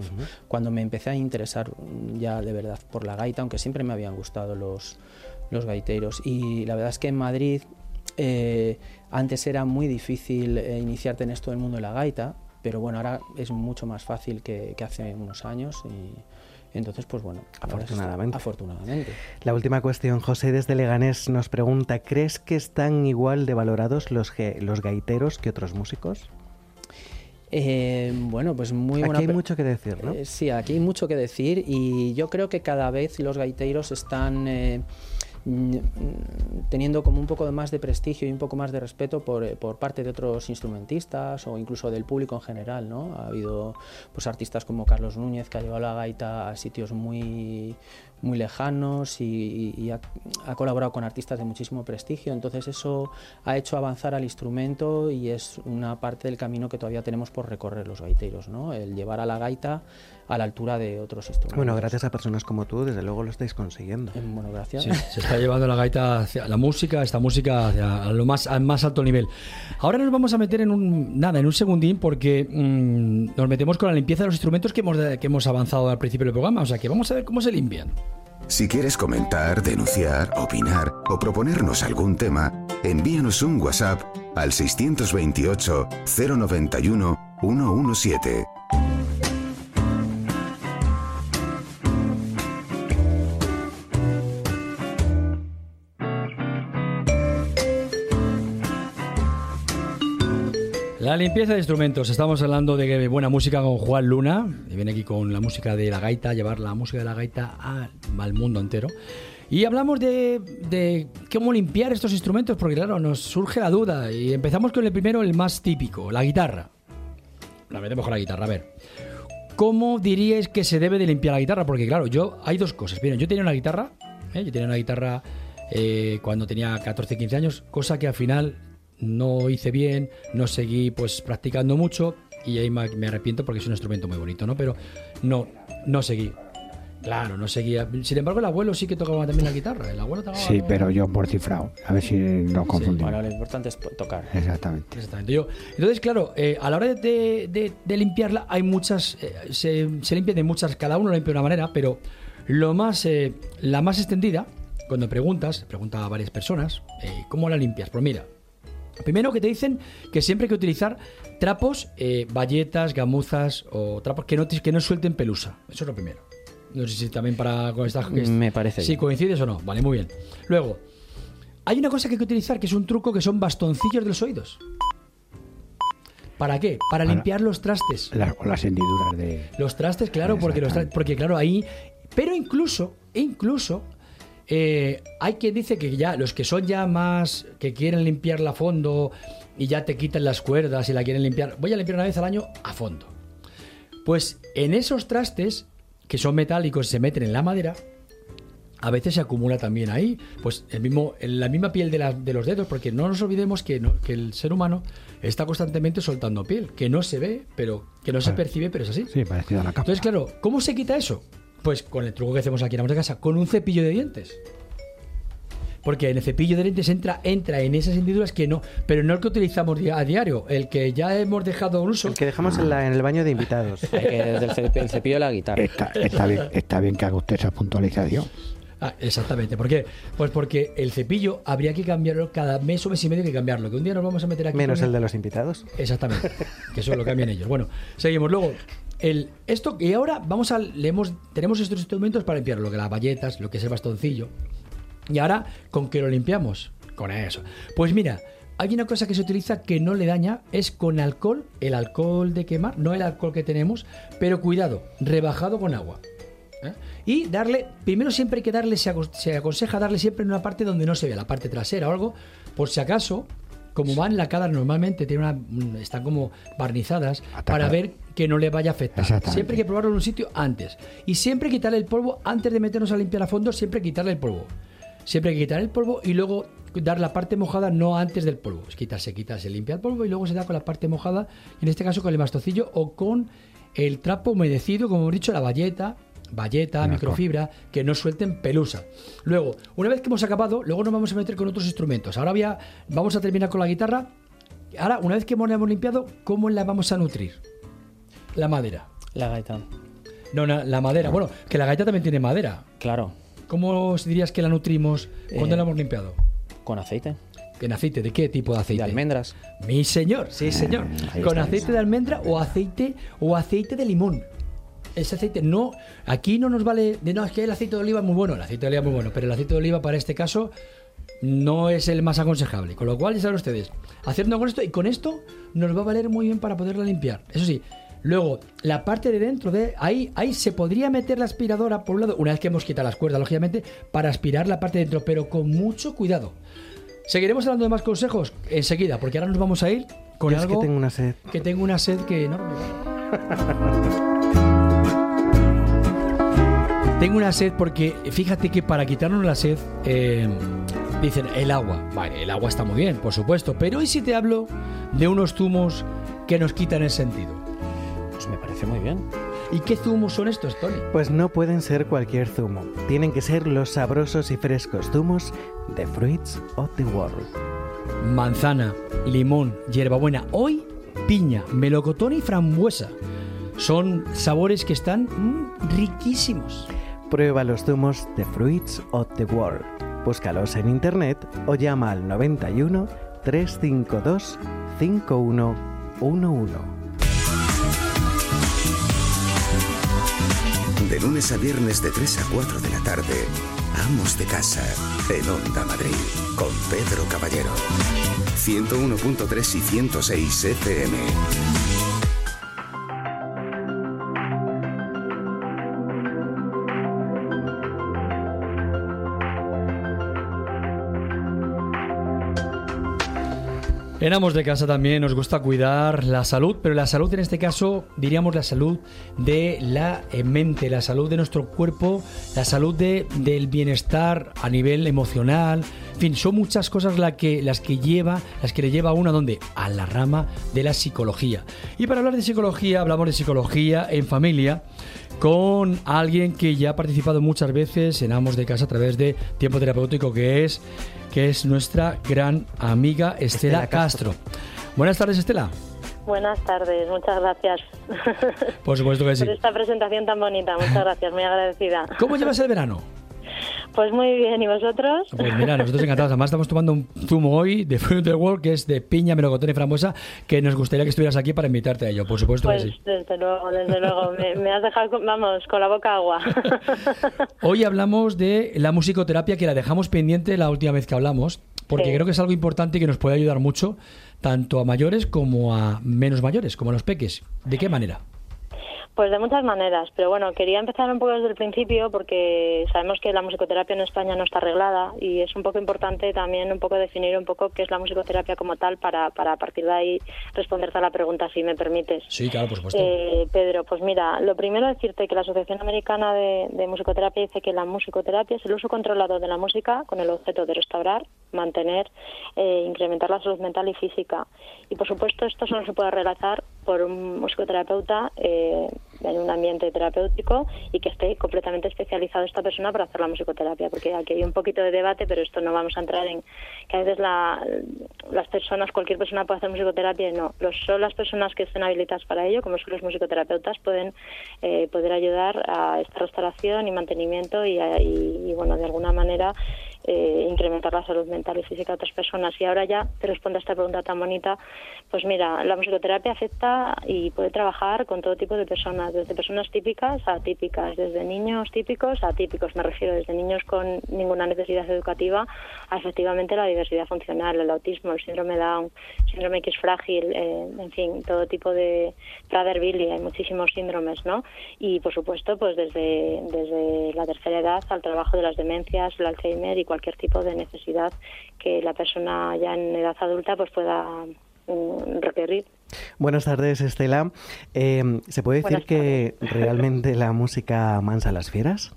cuando me empecé a interesar ya de verdad por la gaita, aunque siempre me habían gustado los, los gaiteros. Y la verdad es que en Madrid antes era muy difícil iniciarte en esto del mundo de la gaita, pero bueno, ahora es mucho más fácil que, que hace unos años. Y, entonces, pues bueno, afortunadamente. afortunadamente. La última cuestión, José desde Leganés nos pregunta, ¿crees que están igual de valorados los, los gaiteros que otros músicos? Eh, bueno, pues muy Aquí hay mucho que decir, ¿no? Eh, sí, aquí hay mucho que decir y yo creo que cada vez los gaiteros están... Eh, teniendo como un poco más de prestigio y un poco más de respeto por, eh, por, parte de otros instrumentistas o incluso del público en general. ¿no? Ha habido pues, artistas como Carlos Núñez que ha llevado la gaita a sitios muy, muy lejanos y, ha, colaborado con artistas de muchísimo prestigio. Entonces eso ha hecho avanzar al instrumento y es una parte del camino que todavía tenemos por recorrer los gaiteros, ¿no? el llevar a la gaita a la altura de otros instrumentos. Bueno, gracias a personas como tú, desde luego lo estáis consiguiendo. Eh, bueno, gracias. Está llevando la gaita la música, esta música hacia lo más, al más alto nivel. Ahora nos vamos a meter en un nada, en un segundín porque mm, nos metemos con la limpieza de los instrumentos que hemos, que hemos avanzado al principio del programa. O sea que vamos a ver cómo se limpian. Si quieres comentar, denunciar, opinar o proponernos algún tema, envíanos un WhatsApp al 628 091 117. La limpieza de instrumentos. Estamos hablando de buena música con Juan Luna. Viene aquí con la música de la gaita, llevar la música de la gaita al, mundo entero. Y hablamos de, cómo limpiar estos instrumentos, porque claro, nos surge la duda. Y empezamos con el primero, el más típico, la guitarra. La metemos con la guitarra, a ver. ¿Cómo diríais que se debe de limpiar la guitarra? Porque claro, yo hay dos cosas. Miren, yo tenía una guitarra, ¿eh? yo tenía una guitarra eh, cuando tenía 14, 15 años, cosa que al final no hice bien, no seguí pues practicando mucho y ahí me arrepiento porque es un instrumento muy bonito, ¿no? Pero no, no seguí. Claro, no seguía. Sin embargo, el abuelo sí que tocaba también la guitarra. El abuelo tocaba Sí, pero yo por cifrado. A ver si nos confundimos. Bueno, lo importante es tocar. Exactamente. Exactamente. Yo, entonces, claro, eh, a la hora de, limpiarla hay muchas. Eh, se, se, limpia de muchas. Cada uno lo limpia de una manera, pero lo más, eh, la más extendida, cuando preguntas, pregunta a varias personas, ¿cómo la limpias? Pues mira, Primero que te dicen que siempre hay que utilizar trapos, eh, valletas, gamuzas o trapos que no, que no suelten pelusa. Eso es lo primero. No sé si también para con estas... Me parece. Si coincides o no. Vale, muy bien. Luego, hay una cosa que hay que utilizar que es un truco que son bastoncillos de los oídos. ¿Para qué? Para, limpiar los trastes. o las hendiduras de... Los trastes, claro, porque, los porque claro, ahí... Pero incluso, incluso eh, hay quien dice que ya los que son ya más que quieren limpiarla a fondo y ya te quitan las cuerdas y la quieren limpiar, voy a limpiar una vez al año a fondo. Pues en esos trastes que son metálicos y se meten en la madera, a veces se acumula también ahí, pues el mismo, la misma piel de, los dedos, porque no nos olvidemos que, que, el ser humano está constantemente soltando piel, que no se ve, pero que no se percibe, pero es así. Sí, parecido a la capa. Entonces, claro, ¿cómo se quita eso? Pues con el truco que hacemos aquí en la casa, con un cepillo de dientes. Porque en el cepillo de dientes entra, entra en esas hendiduras que no, pero no el que utilizamos a diario, el que ya hemos dejado un uso. El que dejamos en, el baño de invitados. el, cepillo, de la guitarra. Está, bien, está bien que haga usted esa puntualización. Ah, exactamente. ¿Por qué? Pues porque el cepillo habría que cambiarlo cada mes o mes y medio que cambiarlo. Que un día nos vamos a meter aquí. Menos el de los invitados. Exactamente. que eso lo cambian ellos. Bueno, seguimos. Luego, el, esto, y ahora vamos a, tenemos estos instrumentos para limpiar lo que las valletas, lo que es el bastoncillo. Y ahora, ¿con qué lo limpiamos? Con eso. Pues mira, hay una cosa que se utiliza que no le daña, es con alcohol, el alcohol de quemar, no el alcohol que tenemos, pero cuidado, rebajado con agua. ¿eh? Y darle, primero siempre hay que darle, se, aconseja darle siempre en una parte donde no se vea, la parte trasera o algo, por si acaso, como van lacadas normalmente, tiene una, están como barnizadas, para ver que no le vaya a afectar. Siempre hay que probarlo en un sitio antes. Y siempre quitarle el polvo, antes de meternos a limpiar a fondo, siempre quitarle el polvo. Siempre hay que quitar el polvo y luego dar la parte mojada no antes del polvo. Es quitarse, quitarse, limpia el polvo y luego se da con la parte mojada, en este caso con el mastocillo o con el trapo humedecido, como hemos dicho, la valleta, valleta, microfibra, que no suelten pelusa. Luego, una vez que hemos acabado, luego nos vamos a meter con otros instrumentos. Ahora voy vamos a terminar con la guitarra. Ahora, una vez que hemos, la hemos limpiado, ¿cómo la vamos a nutrir? La madera. La gaita. No, la madera. Bueno, que la gaita también tiene madera. Claro. ¿Cómo dirías que la nutrimos cuando Eh, la hemos limpiado? Con aceite. ¿En aceite? ¿De qué tipo de aceite? De almendras. Mi señor, sí señor. ahí Con está. aceite de almendra o aceite o aceite de limón. Ese aceite no, aquí no nos vale de no, es que el aceite de oliva es muy bueno, el aceite de oliva es muy bueno, pero el aceite de oliva para este caso no es el más aconsejable. Con lo cual, ya saben ustedes, haciendo con esto y con esto nos va a valer muy bien para poderla limpiar. Eso sí, luego la parte de dentro de ahí, ahí se podría meter la aspiradora por un lado, una vez que hemos quitado las cuerdas, lógicamente, para aspirar la parte de dentro, pero con mucho cuidado. Seguiremos hablando de más consejos enseguida, porque ahora nos vamos a ir con Yo es algo que tengo una sed. que tengo una sed que enorme. tengo una sed porque fíjate que para quitarnos la sed eh, dicen el agua. Vale, el agua está muy bien, por supuesto, pero ¿y si te hablo de unos zumos que nos quitan el sentido? Pues me parece muy bien. ¿Y qué zumos son estos, Tony? Pues no pueden ser cualquier zumo. Tienen que ser los sabrosos y frescos zumos de Fruits of the World. Manzana, limón, hierbabuena, hoy piña, melocotón y frambuesa. Son sabores que están mm, riquísimos. Prueba los zumos de Fruits of the World. Búscalos en internet o llama al 91 352 5111. De lunes a viernes de 3 a 4 de la tarde, Amos de Casa, en Onda Madrid, con Pedro Caballero. 101.3 y 106 FM. En Amos de Casa también nos gusta cuidar la salud, pero la salud en este caso diríamos la salud de la eh, mente, la salud de nuestro cuerpo, la salud de- del bienestar a nivel emocional. En fin, son muchas cosas la que, las que lleva, las que le lleva a uno a donde? A la rama de la psicología. Y para hablar de psicología, hablamos de psicología en familia con alguien que ya ha participado muchas veces en Amos de Casa a través de Tiempo Terapéutico, que es, que es nuestra gran amiga Estela, Estela Castro. Buenas tardes, Estela. Buenas tardes, muchas gracias Por supuesto que sí. por esta presentación tan bonita. Muchas gracias, muy agradecida. ¿Cómo llevas el verano? Pues muy bien, ¿y vosotros? Pues mira, nosotros encantados. Además, estamos tomando un zumo hoy de Fruit of the World, que es de piña, melocotón y frambuesa, que nos gustaría que estuvieras aquí para invitarte a ello. Por supuesto Pues que sí. desde luego, desde luego. Me, me has dejado, con- vamos, con la boca agua. Hoy hablamos de la musicoterapia, que la dejamos pendiente la última vez que hablamos, porque Sí. creo que es algo importante y que nos puede ayudar mucho, tanto a mayores como a menos mayores, como a los peques. ¿De qué manera? Pues de muchas maneras, pero bueno, quería empezar un poco desde el principio porque sabemos que la musicoterapia en España no está arreglada y es un poco importante también un poco definir un poco qué es la musicoterapia como tal para, para a partir de ahí responderte a la pregunta, si me permites. Sí, claro, por supuesto. Eh, Pedro, pues mira, lo primero es decirte que la Asociación Americana de, de Musicoterapia dice que la musicoterapia es el uso controlado de la música con el objeto de restaurar, mantener, eh, incrementar la salud mental y física. Y por supuesto esto solo se puede realizar por un musicoterapeuta eh, en un ambiente terapéutico y que esté completamente especializado esta persona para hacer la musicoterapia, porque aquí hay un poquito de debate, pero esto no vamos a entrar en que a veces la- las personas, cualquier persona puede hacer musicoterapia no. Los, son las personas que estén habilitadas para ello, como son los musicoterapeutas, pueden eh, poder ayudar a esta restauración y mantenimiento y- y, bueno, de alguna manera eh, incrementar la salud mental y física de otras personas. Y ahora ya te respondo a esta pregunta tan bonita. Pues mira, la musicoterapia afecta y puede trabajar con todo tipo de personas, desde personas típicas a atípicas, desde niños típicos a atípicos, me refiero, desde niños con ninguna necesidad educativa a efectivamente la diversidad funcional, el autismo, el síndrome Down, síndrome X frágil, eh, en fin, todo tipo de Prader-Willi, hay muchísimos síndromes, ¿no? Y por supuesto, pues desde, desde la tercera edad al trabajo de las demencias, el Alzheimer y cualquier tipo de necesidad que la persona ya en edad adulta pues pueda mm, requerir. Buenas tardes, Estela. Eh, ¿Se puede decir Buenas que realmente la música mansa a las fieras?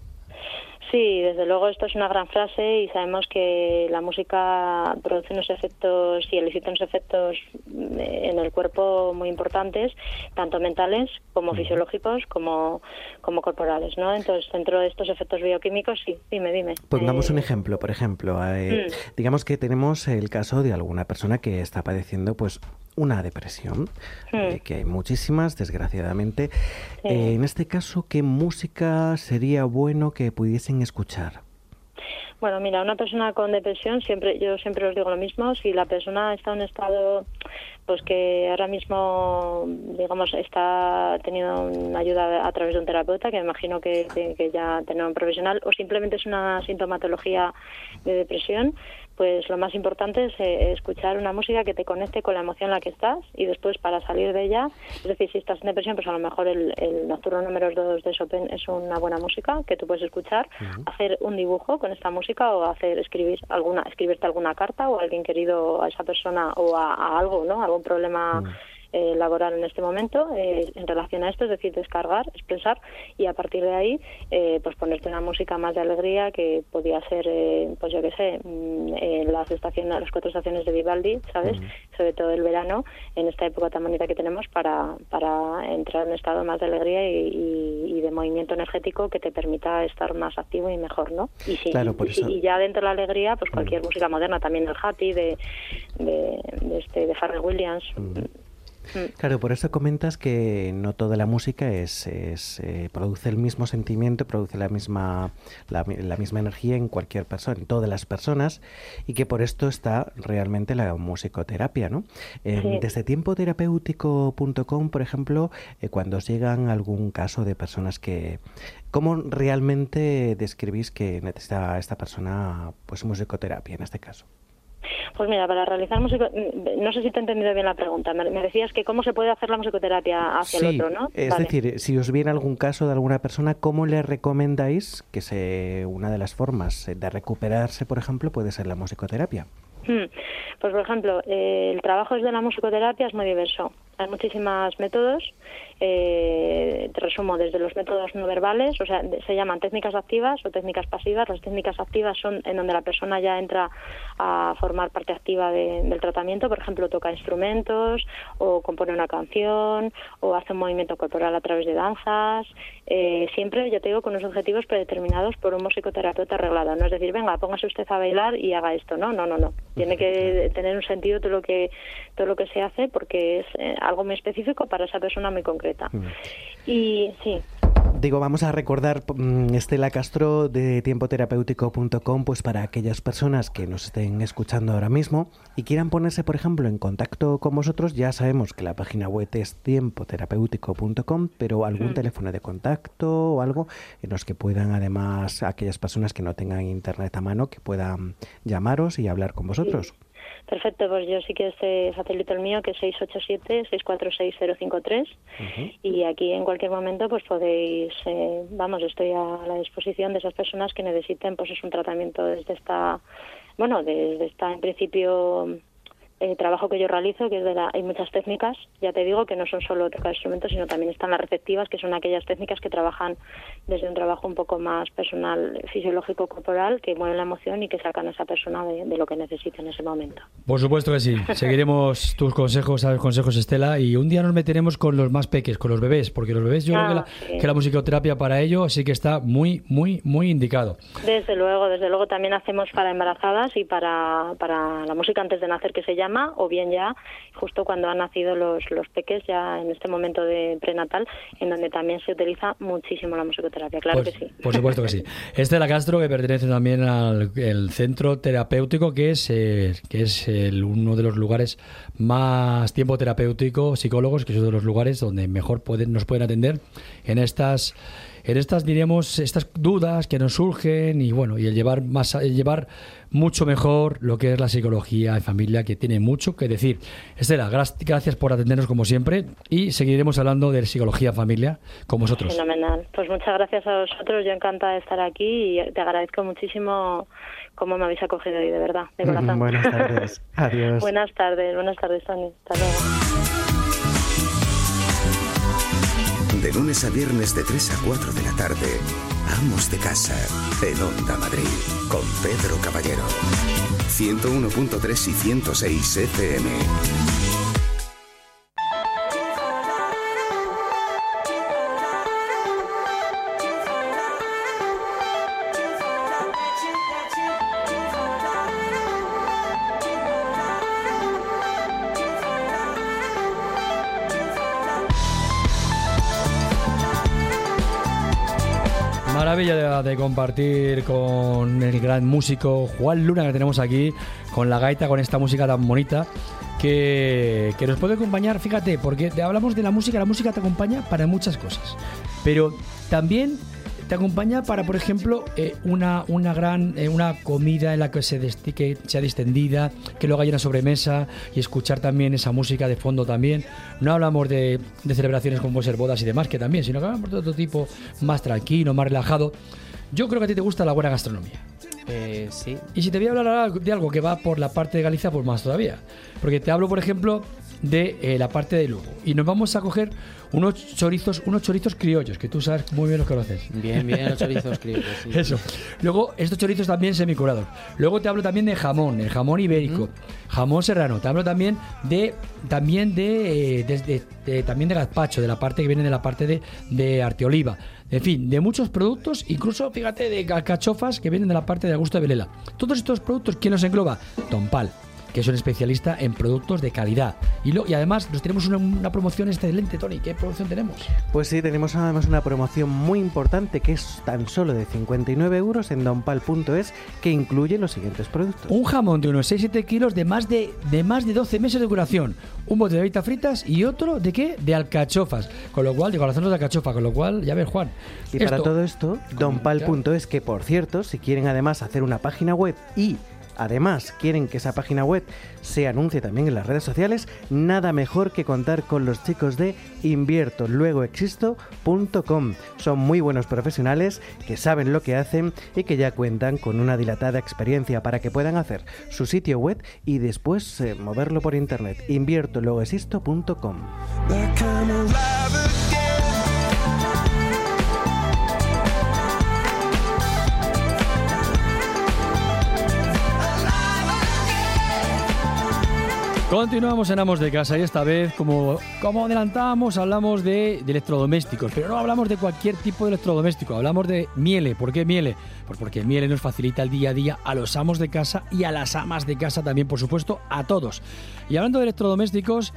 Sí, desde luego esto es una gran frase y sabemos que la música produce unos efectos y elicita unos efectos mm, en el cuerpo muy importantes, tanto mentales como fisiológicos como, como corporales, ¿no? Entonces, dentro de estos efectos bioquímicos, sí, dime, dime. Pongamos un Eh, ejemplo, por ejemplo, eh, Mm. digamos que tenemos el caso de alguna persona que está padeciendo pues una depresión, eh, que hay muchísimas, desgraciadamente. Sí. Eh, en este caso, ¿qué música sería bueno que pudiesen escuchar? Bueno, mira, una persona con depresión, siempre yo siempre os digo lo mismo, si la persona está en un estado pues que ahora mismo, digamos, está teniendo una ayuda a través de un terapeuta, que me imagino que, que- ya tener un profesional, o simplemente es una sintomatología de depresión, pues lo más importante es eh, escuchar una música que te conecte con la emoción en la que estás y después para salir de ella, es decir, si estás en depresión, pues a lo mejor el, el nocturno número 2 de Chopin es una buena música que tú puedes escuchar, hacer un dibujo con esta música o hacer escribir alguna escribirte alguna carta o a alguien querido a esa persona o a, a algo, ¿no? Algún problema eh, laboral en este momento eh, en relación a esto, es decir, descargar, expresar y a partir de ahí eh, pues ponerte una música más de alegría que podía ser, eh, pues yo qué sé, mm, eh, las estaciones, las cuatro estaciones de Vivaldi, ¿sabes? Sobre todo el verano, en esta época tan bonita que tenemos para, para entrar en un estado más de alegría y, y- y de movimiento energético que te permita estar más activo y mejor, ¿no? Y, si- Claro, por eso- y ya dentro de la alegría, pues cualquier música moderna, también el happy de, de, de este, de Pharrell Williams. Claro, por eso comentas que no toda la música es, es, eh, produce el mismo sentimiento, produce la misma la, la misma energía en cualquier persona, en todas las personas, y que por esto está realmente la musicoterapia, ¿no? Eh, Sí. Desde tiempoterapéutico.com, por ejemplo, eh, cuando os llegan algún caso de personas que ¿Cómo realmente describís que necesita esta persona pues musicoterapia en este caso? Pues mira, para realizar músico, no sé si te he entendido bien la pregunta. Me, decías que cómo se puede hacer la musicoterapia hacia sí, el otro, ¿no? es Vale. decir, si os viene algún caso de alguna persona, ¿cómo le recomendáis que se una de las formas de recuperarse, por ejemplo, puede ser la musicoterapia? Hmm. Pues, por ejemplo, eh, el trabajo desde la musicoterapia es muy diverso. Hay muchísimos métodos. eh, te resumo desde los métodos no verbales, o sea, se llaman técnicas activas o técnicas pasivas. Las técnicas activas son en donde la persona ya entra a formar parte activa de- del tratamiento, por ejemplo, toca instrumentos o compone una canción o hace un movimiento corporal a través de danzas. eh, siempre, ya te digo, con unos objetivos predeterminados por un musicoterapeuta arreglado. No es decir, venga, póngase usted a bailar y haga esto. No, no, no, no. Tiene que tener un sentido todo lo que todo lo que se hace porque es eh, algo muy específico para esa persona muy concreta. Y sí, Digo, vamos a recordar mm, Estela Castro de tiempoterapéutico.com, pues para aquellas personas que nos estén escuchando ahora mismo y quieran ponerse, por ejemplo, en contacto con vosotros, ya sabemos que la página web es tiempoterapéutico.com, pero algún Mm. teléfono de contacto o algo en los que puedan, además, aquellas personas que no tengan internet a mano, que puedan llamaros y hablar con vosotros. Perfecto, pues yo sí que este facilito el mío, que es 687-646-053. Y aquí en cualquier momento pues podéis, eh, vamos, estoy a la disposición de esas personas que necesiten pues es un tratamiento desde esta, bueno, desde esta en principio eh, trabajo que yo realizo, que es de la, hay muchas técnicas, ya te digo que no son solo tocar instrumentos, sino también están las receptivas, que son aquellas técnicas que trabajan desde un trabajo un poco más personal, fisiológico, corporal, que mueven la emoción y que sacan a esa persona de, de lo que necesita en ese momento. Por supuesto que sí. Seguiremos tus consejos, sabes, consejos, Estela, y un día nos meteremos con los más peques, con los bebés, porque los bebés yo creo que la, Ah, sí. que la musicoterapia para ello sí que está muy, muy, muy indicado. Desde luego, desde luego también hacemos para embarazadas y para, para la música antes de nacer que se llama, o bien ya justo cuando han nacido los, los peques, ya en este momento de prenatal, en donde también se utiliza muchísimo la musicoterapia, claro Pues, que sí. Por supuesto que sí. Estela Castro, que pertenece también al el centro terapéutico, que es, eh, que es el- uno de los lugares más tiempo terapéutico, psicólogos, que es uno de los lugares donde mejor pueden, nos pueden atender en estas en estas diríamos estas dudas que nos surgen y bueno y el llevar más el llevar mucho mejor lo que es la psicología en familia que tiene mucho que decir Estela gracias por atendernos como siempre y seguiremos hablando de psicología en familia con vosotros Fenomenal. Pues muchas gracias a vosotros, yo encantada de estar aquí y te agradezco muchísimo cómo me habéis acogido hoy, de verdad, de corazón. Buenas tardes. Adiós. buenas tardes, buenas tardes, Tony. Hasta luego. De lunes a viernes de 3 a 4 de la tarde, Amos de Casa, en Onda Madrid, con Pedro Caballero. 101.3 y 106 FM. De, compartir con el gran músico Juan Luna que tenemos aquí, con la gaita, con esta música tan bonita. Que, que nos puede acompañar, fíjate, porque hablamos de la música, la música te acompaña para muchas cosas, pero también te acompaña para, por ejemplo, eh, una, una gran eh, una comida en la que se que sea distendida, que luego haya una sobremesa y escuchar también esa música de fondo también. No hablamos de, de celebraciones como ser bodas y demás, que también, sino que hablamos de otro tipo más tranquilo, más relajado. Yo creo que a ti te gusta la buena gastronomía. Eh, sí. Y si te voy a hablar de algo que va por la parte de Galicia, pues más todavía. Porque te hablo, por ejemplo, de eh, la parte de Lugo. Y nos vamos a coger unos chorizos, unos chorizos criollos, que tú sabes muy bien los conoces. Bien, bien, los chorizos criollos. Eso. Luego, estos chorizos también semicurados. Luego te hablo también de jamón, el jamón ibérico, jamón serrano. Te hablo también de también de, eh, también de gazpacho, de la parte que viene de la parte de, de arteoliva. En fin, de muchos productos, incluso, fíjate, de cachofas que vienen de la parte de Augusto de Velela. Todos estos productos, ¿quién los engloba? Tompal que es un especialista en productos de calidad. Y, lo, y además nos tenemos una, promoción excelente, Tony. ¿Qué promoción tenemos? Pues sí, tenemos además una promoción muy importante que es tan solo de 59 euros en donpal.es que incluye los siguientes productos. Un jamón de unos 6-7 kilos de más de, de más de 12 meses de duración. Un bote de habitas fritas y otro de qué? De alcachofas. Con lo cual, de corazones de alcachofa. Con lo cual, ya ves, Juan. Y para todo esto, donpal.es, que por cierto, si quieren además hacer una página web y Además, quieren que esa página web se anuncie también en las redes sociales, nada mejor que contar con los chicos de inviertoluegoexisto.com. Son muy buenos profesionales que saben lo que hacen y que ya cuentan con una dilatada experiencia para que puedan hacer su sitio web y después eh, moverlo por internet. inviertoluegoexisto.com. Continuamos en Amos de Casa y esta vez, como, como adelantamos, hablamos de, electrodomésticos, pero no hablamos de cualquier tipo de electrodoméstico, hablamos de miele. ¿Por qué miele? Pues porque miele nos facilita el día a día a los amos de casa y a las amas de casa también, por supuesto, a todos. Y hablando de electrodomésticos,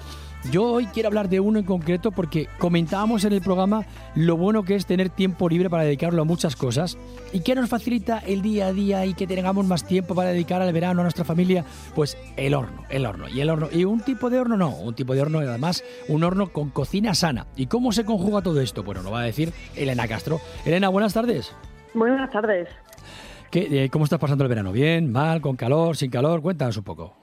yo hoy quiero hablar de uno en concreto porque comentábamos en el programa lo bueno que es tener tiempo libre para dedicarlo a muchas cosas y que nos facilita el día a día y que tengamos más tiempo para dedicar al verano a nuestra familia, pues el horno, el horno y el horno y un tipo de horno no, un tipo de horno y además un horno con cocina sana. ¿Y cómo se conjuga todo esto? Bueno, lo va a decir Elena Castro. Elena, buenas tardes. Buenas tardes. ¿Qué, ¿Cómo estás pasando el verano? ¿Bien? ¿Mal? ¿Con calor? ¿Sin calor? Cuéntanos un poco.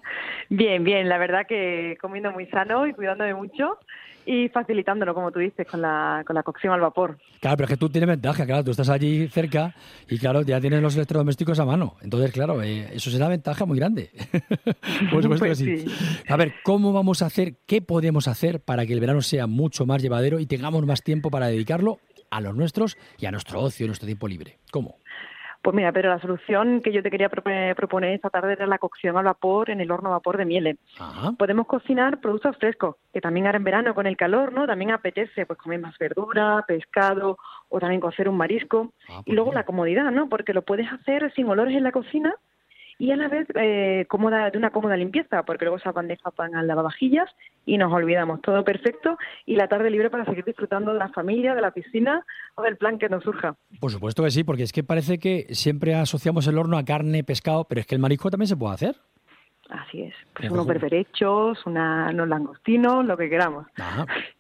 Bien, bien, la verdad que comiendo muy sano y cuidándome mucho y facilitándolo, como tú dices, con la, con la cocción al vapor. Claro, pero es que tú tienes ventaja, claro, tú estás allí cerca y claro, ya tienes los electrodomésticos a mano. Entonces, claro, eh, eso es una ventaja muy grande. Por supuesto pues sí. A ver, ¿cómo vamos a hacer, qué podemos hacer para que el verano sea mucho más llevadero y tengamos más tiempo para dedicarlo a los nuestros y a nuestro ocio, nuestro tiempo libre? ¿Cómo? Pues mira, pero la solución que yo te quería proponer esta tarde era la cocción al vapor en el horno a vapor de miele. Podemos cocinar productos frescos, que también ahora en verano con el calor, ¿no? También apetece pues comer más verdura, pescado o también cocer un marisco. Ah, y pues luego la comodidad, ¿no? Porque lo puedes hacer sin olores en la cocina y a la vez eh, cómoda, de una cómoda limpieza, porque luego esas bandejas van al lavavajillas y nos olvidamos. Todo perfecto y la tarde libre para seguir disfrutando de la familia, de la piscina o del plan que nos surja. Por supuesto que sí, porque es que parece que siempre asociamos el horno a carne, pescado, pero es que el marisco también se puede hacer. Así es, pues unos berberechos, una, unos langostinos, lo que queramos.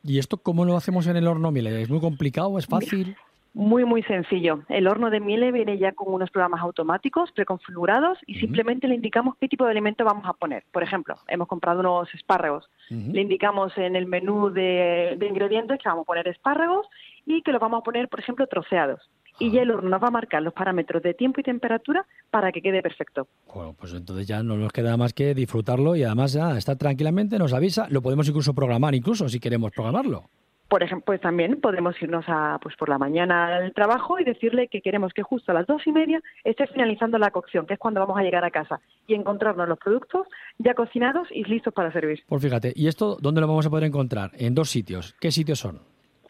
¿Y esto cómo lo hacemos en el horno, Mile? ¿Es muy complicado? ¿Es fácil? Muy, muy sencillo. El horno de miele viene ya con unos programas automáticos preconfigurados y simplemente le indicamos qué tipo de alimento vamos a poner. Por ejemplo, hemos comprado unos espárragos. Le indicamos en el menú de, ingredientes que vamos a poner espárragos y que los vamos a poner, por ejemplo, troceados. Y ya el horno nos va a marcar los parámetros de tiempo y temperatura para que quede perfecto. Bueno, pues entonces ya no nos queda más que disfrutarlo y además ya estar tranquilamente, nos avisa, lo podemos incluso programar, incluso si queremos programarlo. Por ejemplo, pues también podemos irnos a, pues por la mañana al trabajo y decirle que queremos que justo a las dos y media esté finalizando la cocción, que es cuando vamos a llegar a casa y encontrarnos los productos ya cocinados y listos para servir. Pues fíjate, ¿y esto dónde lo vamos a poder encontrar? En dos sitios. ¿Qué sitios son?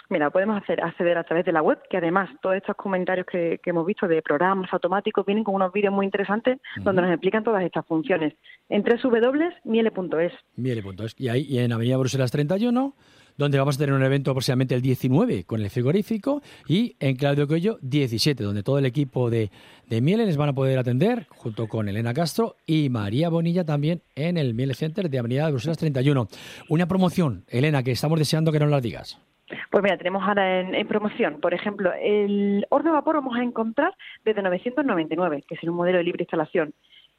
Mira, podemos hacer, acceder a través de la web, que además todos estos comentarios que, hemos visto de programas automáticos vienen con unos vídeos muy interesantes donde nos explican todas estas funciones. En www.miele.es. Miele.es. Y ahí y en Avenida Bruselas 31 donde vamos a tener un evento aproximadamente el 19 con el frigorífico y en Claudio Coello 17, donde todo el equipo de, de Miele les van a poder atender junto con Elena Castro y María Bonilla también en el Miele Center de Avenida Bruselas 31. Una promoción, Elena, que estamos deseando que nos la digas. Pues mira, tenemos ahora en, promoción, por ejemplo, el horno de vapor vamos a encontrar desde 999, que es un modelo de libre instalación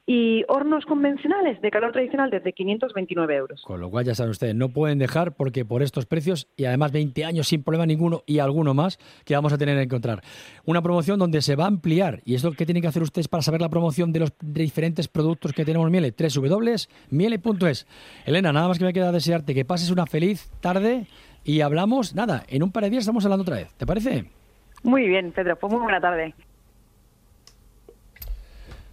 y hornos convencionales de calor tradicional desde 529 euros. Con lo cual ya saben ustedes, no pueden dejar porque por estos precios y además 20 años sin problema ninguno y alguno más que vamos a tener que encontrar. Una promoción donde se va a ampliar y es lo que tienen que hacer ustedes para saber la promoción de los diferentes productos que tenemos en Miele, www.miele.es. Elena, nada más que me queda desearte que pases una feliz tarde y hablamos, nada, en un par de días estamos hablando otra vez. ¿Te parece? Muy bien, Pedro, pues muy buena tarde.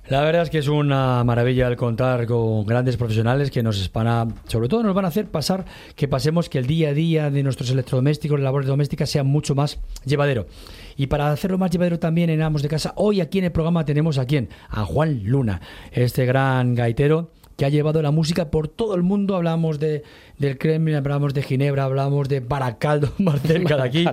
La verdad es que es una maravilla el contar con grandes profesionales que nos van a, sobre todo nos van a hacer pasar que pasemos que el día a día de nuestros electrodomésticos, las labores domésticas sea mucho más llevadero. Y para hacerlo más llevadero también en Amos de Casa, hoy aquí en el programa tenemos a quién? A Juan Luna, este gran gaitero que ha llevado la música por todo el mundo. Hablamos de, del Kremlin, hablamos de Ginebra, hablamos de Baracaldo, más cerca de aquí.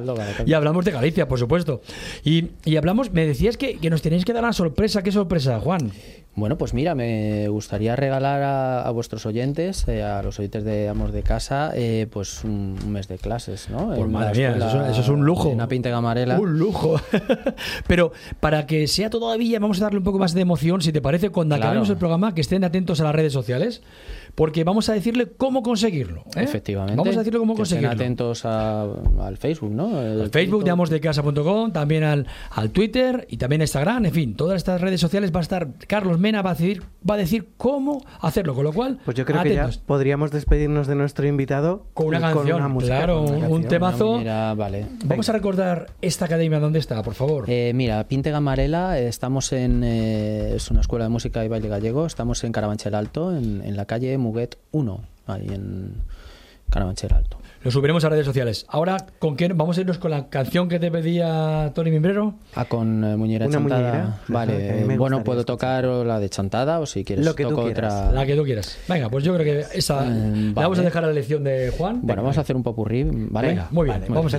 y hablamos de Galicia, por supuesto. Y, y hablamos, me decías que, que nos tenéis que dar una sorpresa. ¿Qué sorpresa, Juan? Bueno, pues mira, me gustaría regalar a, vuestros oyentes, eh, a los oyentes de Amos de Casa, eh, pues un, mes de clases, ¿no? Pues madre mía, eso, es un lujo. Una pinta gamarela. Un lujo. Pero para que sea todavía, vamos a darle un poco más de emoción, si te parece, cuando acabemos el programa, que estén atentos a las redes sociales, porque vamos a decirle cómo conseguirlo. ¿eh? Efectivamente. Vamos a decirle cómo que conseguirlo. Estén atentos al Facebook, ¿no? al Facebook de amosdecasa.com, también al, al Twitter y también a Instagram, en fin, todas estas redes sociales va a estar Carlos Mena va a decir va a decir cómo hacerlo, con lo cual pues yo creo que ya podríamos despedirnos de nuestro invitado con una canción, claro, un, temazo. vale. Vamos a recordar esta academia dónde está, por favor. Eh, mira, Pinte Gamarela, estamos en eh, es una escuela de música y baile gallego, estamos en Carabanchel Alto, en, en la calle Muguet 1, ahí en Carabanchel Alto. Lo subiremos a redes sociales. Ahora, ¿con quién? Vamos a irnos con la canción que te pedía Tony Mimbrero. Ah, con eh, Muñera Chantada. Vale, bueno, puedo tocar la de Chantada o si quieres Lo que toco otra. La que tú quieras. Venga, pues yo creo que esa eh, la vamos a dejar a la elección de Juan. Bueno, vamos a hacer un popurrí, ¿vale? Venga, muy bien, vamos a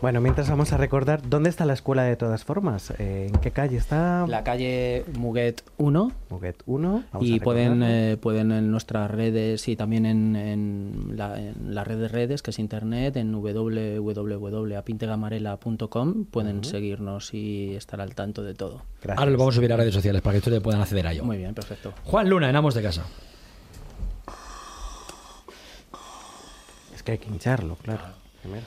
bueno, mientras vamos a recordar, ¿dónde está la escuela de todas formas? Eh, ¿En qué calle está? La calle Muguet 1. Muguet 1. y pueden, eh, pueden en nuestras redes y también en, en, la, en, red de redes, que es internet, en www.apintegamarela.com, pueden seguirnos y estar al tanto de todo. Ahora lo vamos a subir a redes sociales para que ustedes puedan acceder a ello. Muy bien, perfecto. Juan Luna, en Amos de Casa. Es que hay que hincharlo, claro. Primero.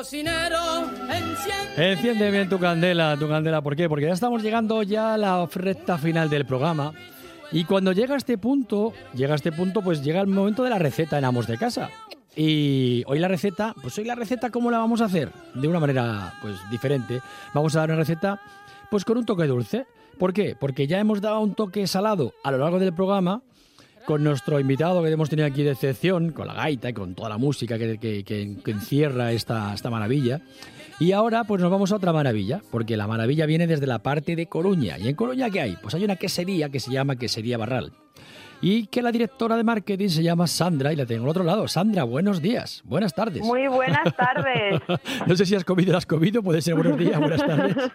Cocinero, enciende. Enciende bien tu candela, tu candela. ¿Por qué? Porque ya estamos llegando ya a la recta final del programa. Y cuando llega a este punto, llega a este punto, pues llega el momento de la receta en Amos de Casa. Y hoy la receta, pues hoy la receta, ¿cómo la vamos a hacer? De una manera, pues, diferente. Vamos a dar una receta, pues, con un toque dulce. ¿Por qué? Porque ya hemos dado un toque salado a lo largo del programa con nuestro invitado que hemos tenido aquí de excepción, con la gaita y con toda la música que, que- encierra esta, esta maravilla. Y ahora pues nos vamos a otra maravilla, porque la maravilla viene desde la parte de Coruña. ¿Y en Coruña qué hay? Pues hay una quesería que se llama Quesería Barral. Y que la directora de marketing se llama Sandra y la tengo al otro lado. Sandra, buenos días, buenas tardes. Muy buenas tardes. no sé si has comido has comido, puede ser buenos días, buenas tardes.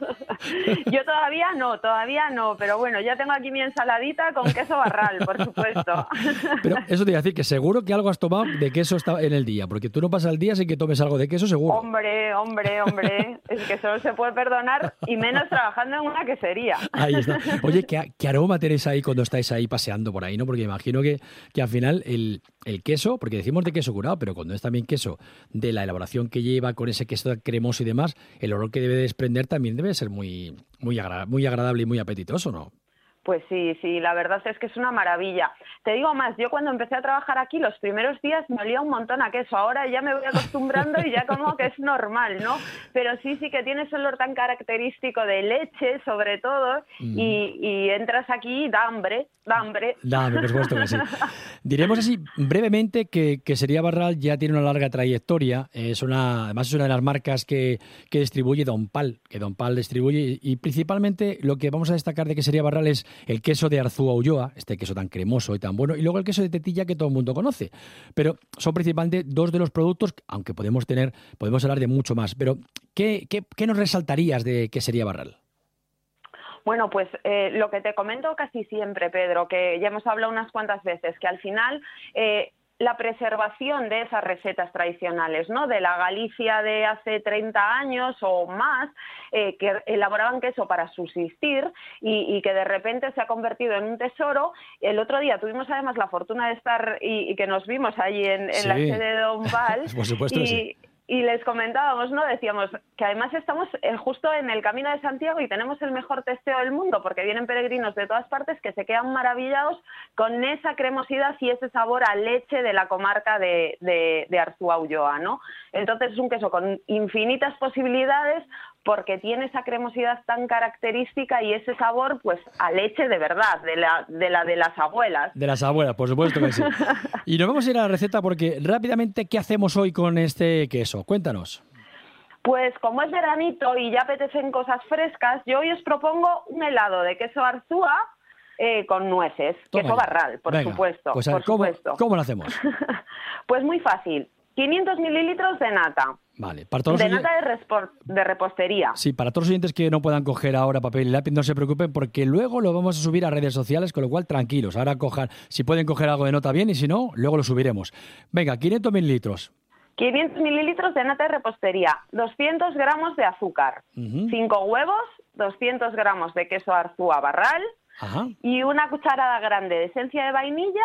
Yo todavía no, todavía no, pero bueno, ya tengo aquí mi ensaladita con queso barral, por supuesto. Pero eso te iba a decir que seguro que algo has tomado de queso en el día, porque tú no pasas el día sin que tomes algo de queso, seguro. Hombre, hombre, hombre, es que solo se puede perdonar y menos trabajando en una quesería. Ahí está. Oye, ¿qué, qué aroma tenéis ahí cuando estáis ahí paseando por ahí, no? Porque imagino que, que al final el, el queso, porque decimos de queso curado, pero cuando es también queso de la elaboración que lleva con ese queso cremoso y demás, el olor que debe desprender también debe ser muy, muy, muy agradable y muy apetitoso, ¿no? Pues sí, sí, la verdad es que es una maravilla. Te digo más, yo cuando empecé a trabajar aquí los primeros días me olía un montón a queso, ahora ya me voy acostumbrando y ya como que es normal, ¿no? Pero sí, sí que tiene ese olor tan característico de leche, sobre todo, Mm. y, y entras aquí y da hambre, da hambre. Dame, por supuesto que sí. Diremos así brevemente que, que Sería Barral ya tiene una larga trayectoria. Es una, además es una de las marcas que, que distribuye Don Pal, que Don Pal distribuye. Y principalmente lo que vamos a destacar de que Sería Barral es el queso de Arzúa Ulloa, este queso tan cremoso y tan bueno, y luego el queso de tetilla que todo el mundo conoce. Pero son principalmente dos de los productos, aunque podemos tener, podemos hablar de mucho más. Pero, ¿qué, qué, qué nos resaltarías de que Sería Barral? Bueno, pues eh, lo que te comento casi siempre, Pedro, que ya hemos hablado unas cuantas veces, que al final eh, la preservación de esas recetas tradicionales, ¿no? De la Galicia de hace 30 años o más, eh, que elaboraban queso para subsistir y, y que de repente se ha convertido en un tesoro. El otro día tuvimos además la fortuna de estar y, y que nos vimos allí en, en la sede de Don Val. Por supuesto y, sí. Y les comentábamos, ¿no? Decíamos que además estamos eh, justo en el camino de Santiago y tenemos el mejor testeo del mundo porque vienen peregrinos de todas partes que se quedan maravillados con esa cremosidad y ese sabor a leche de la comarca de, de, de Arzúa Ulloa, ¿no? Entonces es un queso con infinitas posibilidades porque tiene esa cremosidad tan característica y ese sabor, pues, a leche de verdad, de la de, la de las abuelas. De las abuelas, por supuesto que sí. Y nos vamos a ir a la receta porque rápidamente, ¿qué hacemos hoy con este queso? Cuéntanos. Pues como es veranito y ya apetecen cosas frescas, yo hoy os propongo un helado de queso arzúa eh, con nueces, Toma queso ya. barral, por Venga, supuesto. Pues a ver, por ¿cómo, supuesto. ¿cómo lo hacemos? Pues muy fácil. 500 mililitros de nata. Vale, para todos, De los nata de, repostería. sí, para todos los oyentes que no puedan coger ahora papel y lápiz, no se preocupen porque luego lo vamos a subir a redes sociales, con lo cual tranquilos. Ahora cojan, si pueden coger algo de nota bien y si no, luego lo subiremos. Venga, 500 mililitros. 500 mililitros de nata de repostería. 200 gramos de azúcar. Ujú. 5 huevos. 200 gramos de queso arzúa barral. Ajá. y una cucharada grande de esencia de vainilla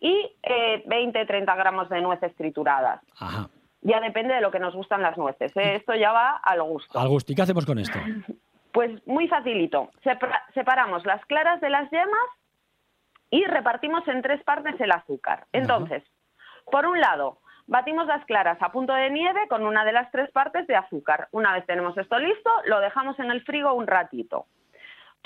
y eh, 20-30 gramos de nueces trituradas. Ajá. Ya depende de lo que nos gustan las nueces. ¿eh? Esto ya va al gusto. Al gusto. ¿Y qué hacemos con esto? Pues muy facilito. Separa- separamos las claras de las yemas y repartimos en tres partes el azúcar. Entonces, por un lado, batimos las claras a punto de nieve con una de las tres partes de azúcar. Una vez tenemos esto listo, lo dejamos en el frigo un ratito.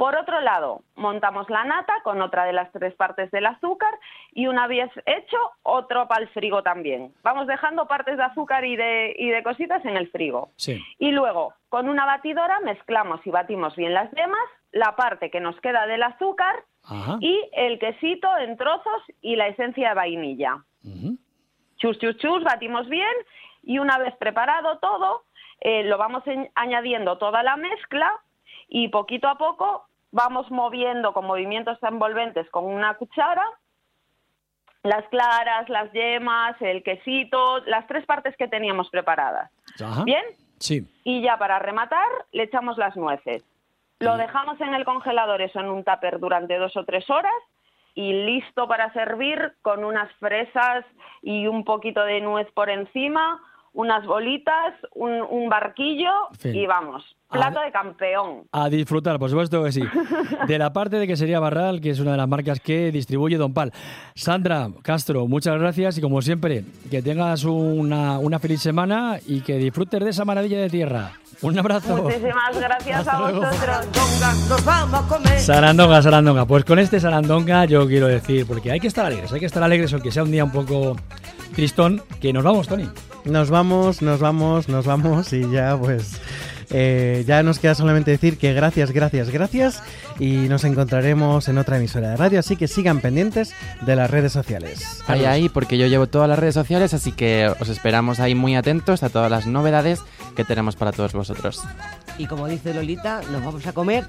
Por otro lado, montamos la nata con otra de las tres partes del azúcar y una vez hecho, otro para el frigo también. Vamos dejando partes de azúcar y de, y de cositas en el frigo. Sí. Y luego, con una batidora mezclamos y batimos bien las yemas, la parte que nos queda del azúcar Ajá. y el quesito en trozos y la esencia de vainilla. Chus, chus, chus, batimos bien y una vez preparado todo, eh, lo vamos en- añadiendo toda la mezcla y poquito a poco vamos moviendo con movimientos envolventes con una cuchara las claras, las yemas, el quesito, las tres partes que teníamos preparadas. Ajá. ¿Bien? Sí. Y ya para rematar, le echamos las nueces. Lo dejamos en el congelador, eso en un tupper durante dos o tres horas y listo para servir con unas fresas y un poquito de nuez por encima unas bolitas, un, barquillo y vamos, plato de campeón. A disfrutar, por supuesto que sí. De la parte de que sería Barral, que es una de las marcas que distribuye Don Pal. Sandra Castro, muchas gracias y como siempre, que tengas una, una feliz semana y que disfrutes de esa maravilla de tierra. Un abrazo. Muchísimas gracias a vosotros. Nos vamos a comer. Sarandonga, Sarandonga. Pues con este Sarandonga yo quiero decir, porque hay que estar alegres, hay que estar alegres aunque sea un día un poco tristón, que nos vamos, Tony. Nos vamos, nos vamos, nos vamos y ya pues eh, ya nos queda solamente decir que gracias, gracias, gracias y nos encontraremos en otra emisora de radio, así que sigan pendientes de las redes sociales. Ahí, ahí, porque yo llevo todas las redes sociales, así que os esperamos ahí muy atentos a todas las novedades que tenemos para todos vosotros. Y como dice Lolita, nos vamos a comer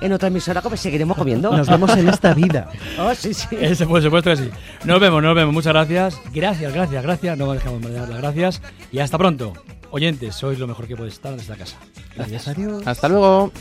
en otra emisora, como seguiremos comiendo. Nos vemos en esta vida. oh, sí, sí. Ese, por supuesto que sí. Nos vemos, nos vemos. Muchas gracias. Gracias, gracias, gracias. No dejamos de dar las gracias. Y hasta pronto. Oyentes, sois lo mejor que puede estar desde la casa. Gracias, adiós. Hasta luego.